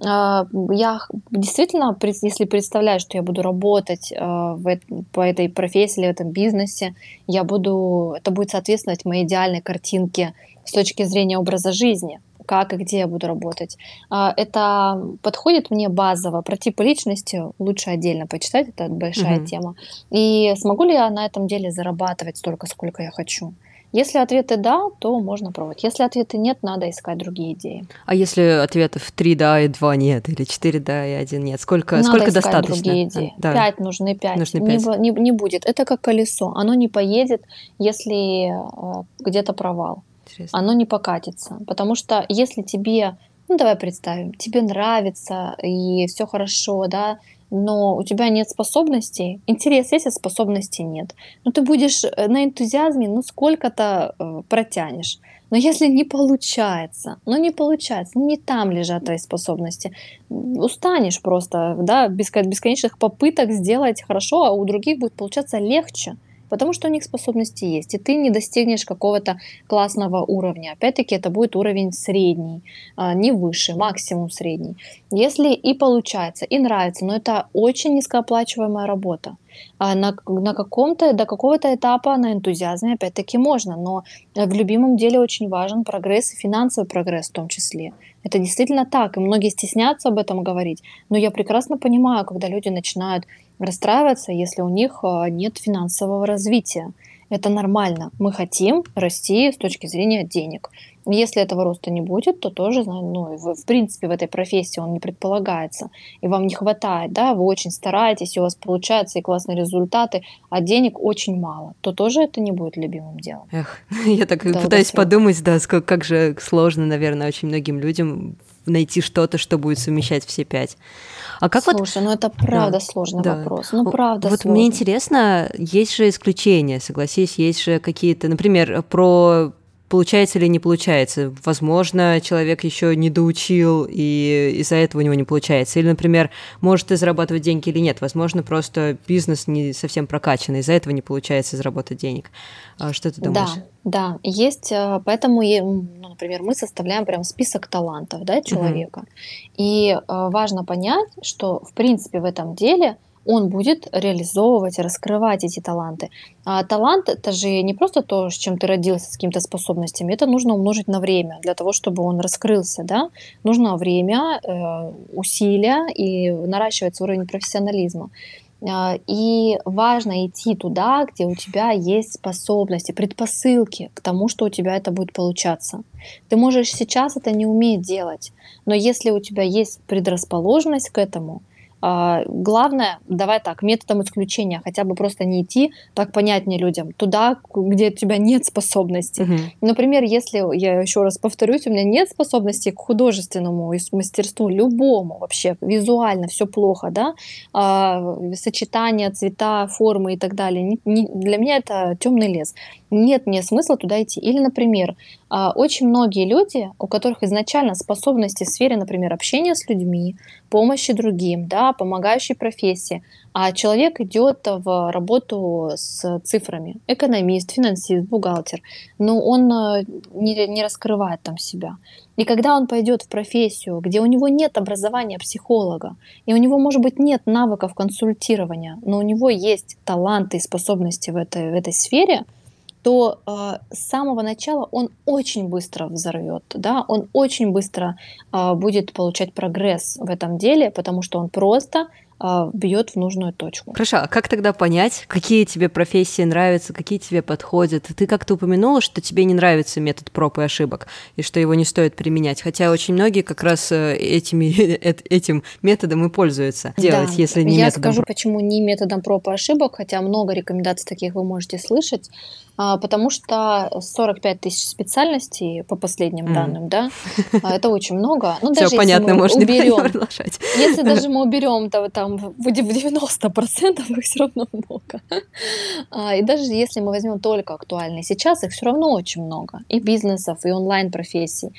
я действительно, если представляю, что я буду работать а, в, по этой профессии или в этом бизнесе, я буду, это будет соответствовать моей идеальной картинке с точки зрения образа жизни, как и где я буду работать. А, это подходит мне базово. Про типы личности лучше отдельно почитать, это большая mm-hmm. тема. И смогу ли я на этом деле зарабатывать столько, сколько я хочу? Если ответы да, то можно пробовать. Если ответы нет, надо искать другие идеи. А если ответов три да и два нет, или четыре да и один нет, сколько, надо сколько искать достаточно? другие идеи. Да. Пять нужны, пять. Нужны пять. Не, не, не будет. Это как колесо. Оно не поедет, если э, где-то провал. Интересно. Оно не покатится. Потому что если тебе, ну давай представим, тебе нравится и все хорошо, да, но у тебя нет способностей, интерес есть, а способностей нет. Но ты будешь э, на энтузиазме, ну сколько-то э, протянешь. Но если не получается, ну не получается, ну не там лежат твои способности, устанешь просто, да, без бесконечных попыток сделать хорошо, а у других будет получаться легче потому что у них способности есть, и ты не достигнешь какого-то классного уровня. Опять-таки это будет уровень средний, а, не выше, максимум средний. Если и получается, и нравится, но это очень низкооплачиваемая работа. А на, на каком-то, до какого-то этапа на энтузиазме опять-таки можно, но в любимом деле очень важен прогресс и финансовый прогресс в том числе. Это действительно так, и многие стеснятся об этом говорить, но я прекрасно понимаю, когда люди начинают расстраиваться, если у них а, нет финансового развития. Это нормально. Мы хотим расти с точки зрения денег. Если этого роста не будет, то тоже, ну, в принципе, в этой профессии он не предполагается, и вам не хватает, да, вы очень стараетесь, и у вас получаются и классные результаты, а денег очень мало, то тоже это не будет любимым делом. Эх, я так да, пытаюсь подумать, да, как же сложно, наверное, очень многим людям найти что-то, что будет совмещать все пять. А как Слушай, вот... ну это правда да, сложный да. вопрос. Ну правда Вот сложно. мне интересно, есть же исключения, согласись, есть же какие-то, например, про получается или не получается. Возможно, человек еще не доучил, и из-за этого у него не получается. Или, например, может и зарабатывать деньги или нет. Возможно, просто бизнес не совсем прокачан, из-за этого не получается заработать денег. А что ты думаешь? Да, да, есть, э, поэтому, ну, например, мы составляем прям список талантов да, человека. Угу. И э, важно понять, что, в принципе, в этом деле – он будет реализовывать, раскрывать эти таланты. А талант это же не просто то, с чем ты родился, с какими-то способностями, это нужно умножить на время для того, чтобы он раскрылся. Да? Нужно время, э, усилия и наращивать уровень профессионализма. А, и важно идти туда, где у тебя есть способности, предпосылки к тому, что у тебя это будет получаться. Ты можешь сейчас это не уметь делать, но если у тебя есть предрасположенность к этому, главное, давай так, методом исключения, хотя бы просто не идти, так понятнее людям, туда, где у тебя нет способностей. Угу. Например, если, я еще раз повторюсь, у меня нет способностей к художественному мастерству, любому вообще, визуально все плохо, да, а, сочетание, цвета, формы и так далее, не, не, для меня это темный лес. Нет мне смысла туда идти. Или, например, а, очень многие люди, у которых изначально способности в сфере, например, общения с людьми, помощи другим, да, помогающей профессии, а человек идет в работу с цифрами, экономист, финансист, бухгалтер, но он э, не, не раскрывает там себя. И когда он пойдет в профессию, где у него нет образования психолога, и у него, может быть, нет навыков консультирования, но у него есть таланты и способности в этой, в этой сфере – то э, с самого начала он очень быстро взорвет, да, он очень быстро э, будет получать прогресс в этом деле, потому что он просто а, бьет в нужную точку. Хорошо, а как тогда понять, какие тебе профессии нравятся, какие тебе подходят? Ты как-то упомянула, что тебе не нравится метод проб и ошибок, и что его не стоит применять, хотя очень многие как раз э, этими, этим методом и пользуются. Делать, да, если не я методом скажу, почему не методом проб и ошибок, хотя много рекомендаций таких вы можете слышать. А, потому что 45 тысяч специальностей по последним mm. данным, да, а, это очень много. Ну, даже Все понятно, можно уберем, продолжать. Если даже мы уберем то, там в 90% их все равно много. А, и даже если мы возьмем только актуальные сейчас, их все равно очень много. И бизнесов, и онлайн-профессий.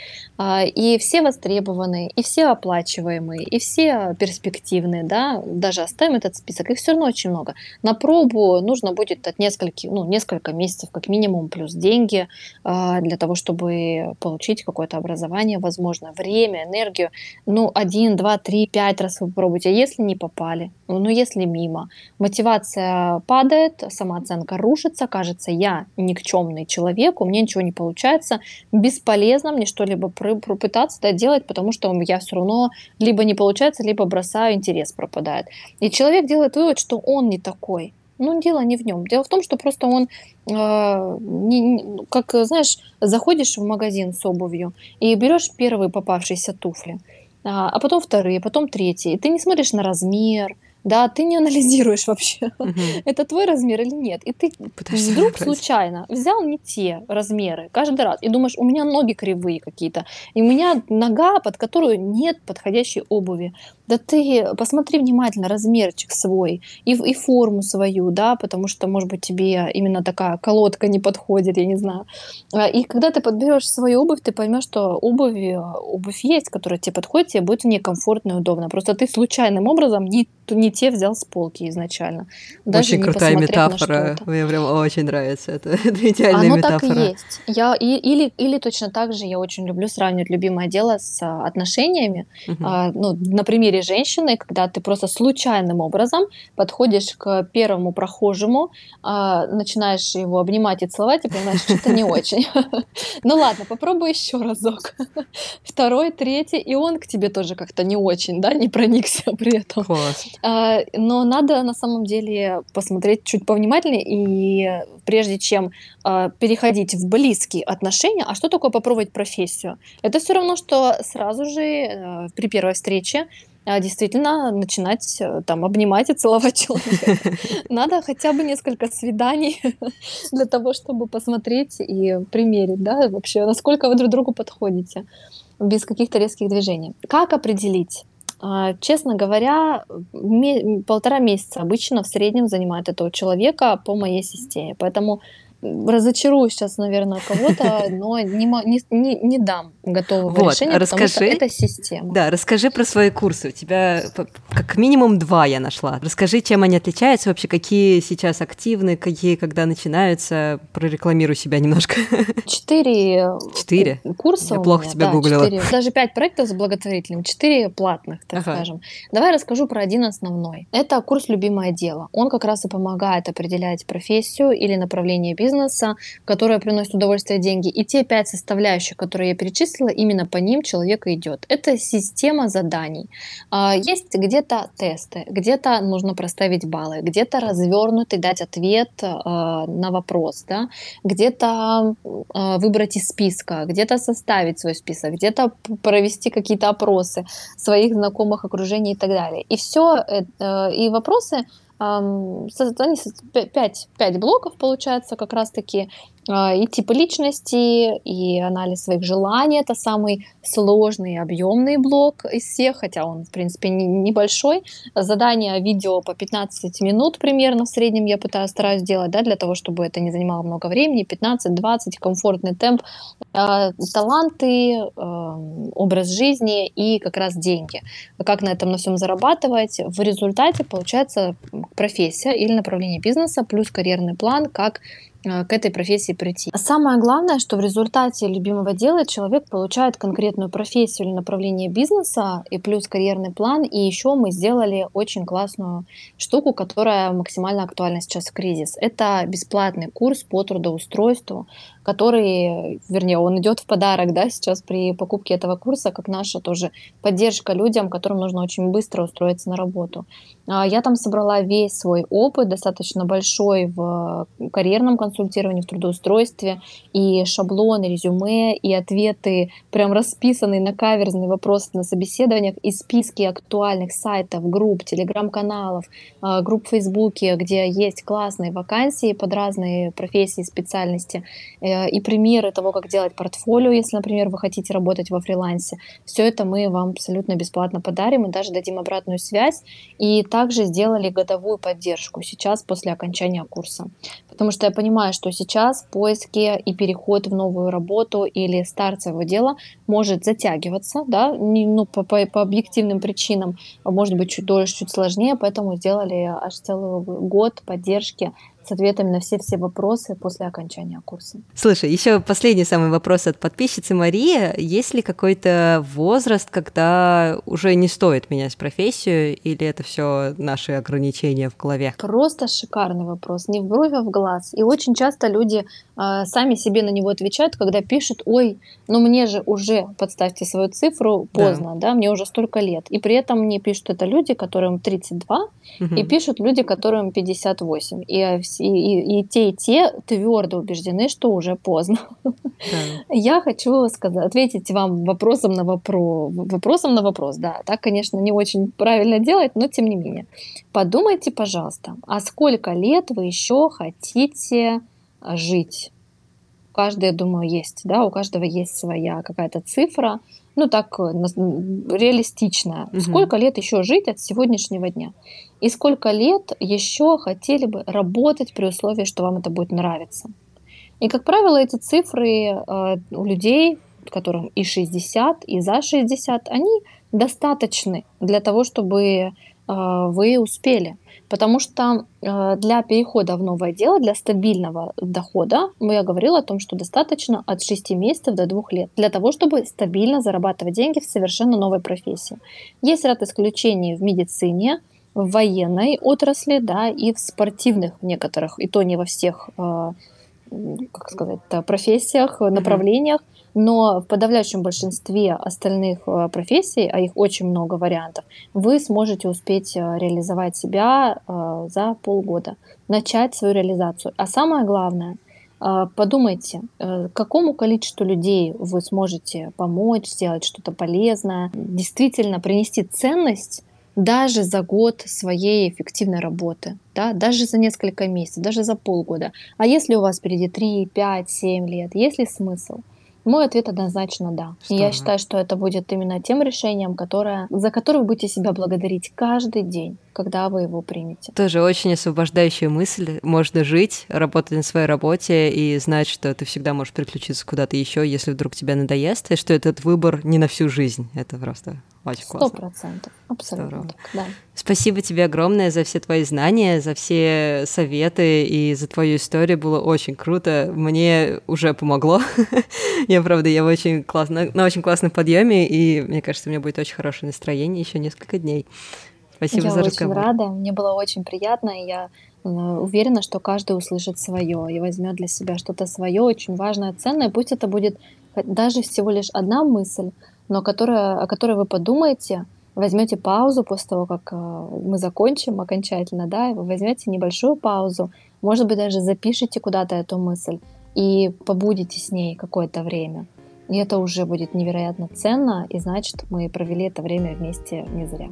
И все востребованные, и все оплачиваемые, и все перспективные, да, даже оставим этот список, их все равно очень много. На пробу нужно будет от нескольких, ну, несколько месяцев месяцев как минимум, плюс деньги а, для того, чтобы получить какое-то образование, возможно, время, энергию. Ну, один, два, три, пять раз вы попробуйте. А если не попали? Ну, если мимо. Мотивация падает, самооценка рушится, кажется, я никчемный человек, у меня ничего не получается, бесполезно мне что-либо попытаться да, делать, потому что я все равно либо не получается, либо бросаю, интерес пропадает. И человек делает вывод, что он не такой. Ну, дело не в нем. Дело в том, что просто он, э, не, как знаешь, заходишь в магазин с обувью и берешь первые попавшиеся туфли, а, а потом вторые, потом третьи. И ты не смотришь на размер, да, ты не анализируешь вообще, угу. это твой размер или нет. И ты Пытаешься вдруг выбрать. случайно взял не те размеры каждый раз и думаешь, у меня ноги кривые какие-то, и у меня нога, под которую нет подходящей обуви. Да ты посмотри внимательно размерчик свой и, и форму свою, да, потому что, может быть, тебе именно такая колодка не подходит, я не знаю. А, и когда ты подберешь свою обувь, ты поймешь, что обувь, обувь есть, которая тебе подходит, тебе будет некомфортно и удобно. Просто ты случайным образом не, не те взял с полки изначально. Даже очень крутая метафора. Мне прям очень нравится. Это, это идеальная Оно метафора. так и есть. Я, и, или, или точно так же я очень люблю сравнивать любимое дело с а, отношениями. Угу. А, ну, на примере женщины, когда ты просто случайным образом подходишь к первому прохожему, а, начинаешь его обнимать и целовать, и понимаешь, что это не очень. Ну ладно, попробуй еще разок. Второй, третий, и он к тебе тоже как-то не очень, да, не проникся при этом. А, но надо на самом деле посмотреть чуть повнимательнее и прежде чем а, переходить в близкие отношения, а что такое попробовать профессию? Это все равно, что сразу же э, при первой встрече действительно начинать э, там обнимать и целовать человека. Надо хотя бы несколько свиданий для того, чтобы посмотреть и примерить, да, вообще, насколько вы друг другу подходите без каких-то резких движений. Как определить? А, честно говоря, полтора месяца обычно в среднем занимает этого человека по моей системе. Поэтому разочарую сейчас, наверное, кого-то, но не, не, не, не дам готового вот, решения, расскажи, потому что это система. Да, расскажи про свои курсы. У тебя как минимум два я нашла. Расскажи, чем они отличаются, вообще какие сейчас активны, какие когда начинаются. Прорекламируй себя немножко. Четыре, четыре? курса Я плохо меня, тебя да, гуглила. Четыре. Даже пять проектов с благотворительным, четыре платных, так ага. скажем. Давай расскажу про один основной. Это курс «Любимое дело». Он как раз и помогает определять профессию или направление бизнеса, бизнеса, которая приносит удовольствие деньги. И те пять составляющих, которые я перечислила, именно по ним человек идет. Это система заданий. А, есть где-то тесты, где-то нужно проставить баллы, где-то развернутый дать ответ а, на вопрос, да? где-то а, выбрать из списка, где-то составить свой список, где-то провести какие-то опросы своих знакомых, окружений и так далее. И все, э, э, и вопросы они 5, 5 блоков получается как раз-таки и типы личности, и анализ своих желаний. Это самый сложный и объемный блок из всех, хотя он, в принципе, не, небольшой. Задание видео по 15 минут примерно в среднем я пытаюсь, стараюсь делать, да, для того, чтобы это не занимало много времени, 15-20, комфортный темп, э, таланты, э, образ жизни и как раз деньги. Как на этом на всем зарабатывать? В результате получается профессия или направление бизнеса плюс карьерный план, как к этой профессии прийти. А самое главное, что в результате любимого дела человек получает конкретную профессию или направление бизнеса и плюс карьерный план. И еще мы сделали очень классную штуку, которая максимально актуальна сейчас в кризис. Это бесплатный курс по трудоустройству, который, вернее, он идет в подарок, да, сейчас при покупке этого курса, как наша тоже поддержка людям, которым нужно очень быстро устроиться на работу. А, я там собрала весь свой опыт, достаточно большой в карьерном консультировании, в трудоустройстве, и шаблоны, резюме, и ответы, прям расписанные на каверзные вопросы на собеседованиях, и списки актуальных сайтов, групп, телеграм-каналов, а, групп в Фейсбуке, где есть классные вакансии под разные профессии, специальности, э, Э, и примеры того, как делать портфолио, если, например, вы хотите работать во фрилансе. Все это мы вам абсолютно бесплатно подарим и даже дадим обратную связь. И также сделали годовую поддержку сейчас после окончания курса. Потому что я понимаю, что сейчас поиски и переход в новую работу или старт своего дела может затягиваться, да, ну, по, по, по объективным причинам, может быть, чуть дольше, чуть сложнее, поэтому сделали аж целый год поддержки с ответами на все-все вопросы после окончания курса. Слушай, еще последний самый вопрос от подписчицы Марии. Есть ли какой-то возраст, когда уже не стоит менять профессию, или это все наши ограничения в голове? Просто шикарный вопрос. Не в бровь, а в глаз. И очень часто люди э, сами себе на него отвечают, когда пишут, ой, ну мне же уже, подставьте свою цифру, поздно, да, да мне уже столько лет. И при этом мне пишут это люди, которым 32, угу. и пишут люди, которым 58. И а, и, и, и те, и те твердо убеждены, что уже поздно. Да. Я хочу сказать, ответить вам вопросом на вопрос. Вопросом на вопрос, да. Так, конечно, не очень правильно делать, но тем не менее. Подумайте, пожалуйста, а сколько лет вы еще хотите жить? У каждого, я думаю, есть, да, у каждого есть своя какая-то цифра, ну так э, реалистичная. Угу. Сколько лет еще жить от сегодняшнего дня? И сколько лет еще хотели бы работать при условии, что вам это будет нравиться? И, как правило, эти цифры э, у людей, которым и 60, и за 60, они достаточны для того, чтобы э, вы успели. Потому что э, для перехода в новое дело, для стабильного дохода, я говорила о том, что достаточно от 6 месяцев до 2 лет для того, чтобы стабильно зарабатывать деньги в совершенно новой профессии. Есть ряд исключений в медицине, в военной отрасли, да, и в спортивных некоторых, и то не во всех, э, как сказать, профессиях, направлениях, но в подавляющем большинстве остальных э, профессий, а их очень много вариантов, вы сможете успеть э, реализовать себя за полгода, начать свою реализацию. А самое главное, подумайте, какому количеству людей вы сможете помочь, сделать что-то полезное, действительно принести ценность даже за год своей эффективной работы, да, даже за несколько месяцев, даже за полгода. А если у вас впереди 3, 5, 7 лет, есть ли смысл? Мой ответ однозначно да. Здорово. И я считаю, что это будет именно тем решением, которое, за которое вы будете себя благодарить каждый день, когда вы его примете. Тоже очень освобождающая мысль. Можно жить, работать на своей работе и знать, что ты всегда можешь переключиться куда-то еще, если вдруг тебе надоест, и что этот выбор не на всю жизнь. Это просто очень классно. Сто процентов. Абсолютно так, да. Спасибо тебе огромное за все твои знания, за все советы и за твою историю. Было очень круто. Мне уже помогло. я, правда, я очень классно, на очень классном подъеме, и мне кажется, у меня будет очень хорошее настроение еще несколько дней. Спасибо я за разговор. Я очень рада, мне было очень приятно, и я э, уверена, что каждый услышит свое и возьмет для себя что-то свое, очень важное, ценное. Пусть это будет даже всего лишь одна мысль, но которая, о которой вы подумаете, возьмете паузу после того, как э, мы закончим окончательно, да, и вы возьмете небольшую паузу, может быть, даже запишите куда-то эту мысль и побудете с ней какое-то время. И это уже будет невероятно ценно, и значит, мы провели это время вместе не зря.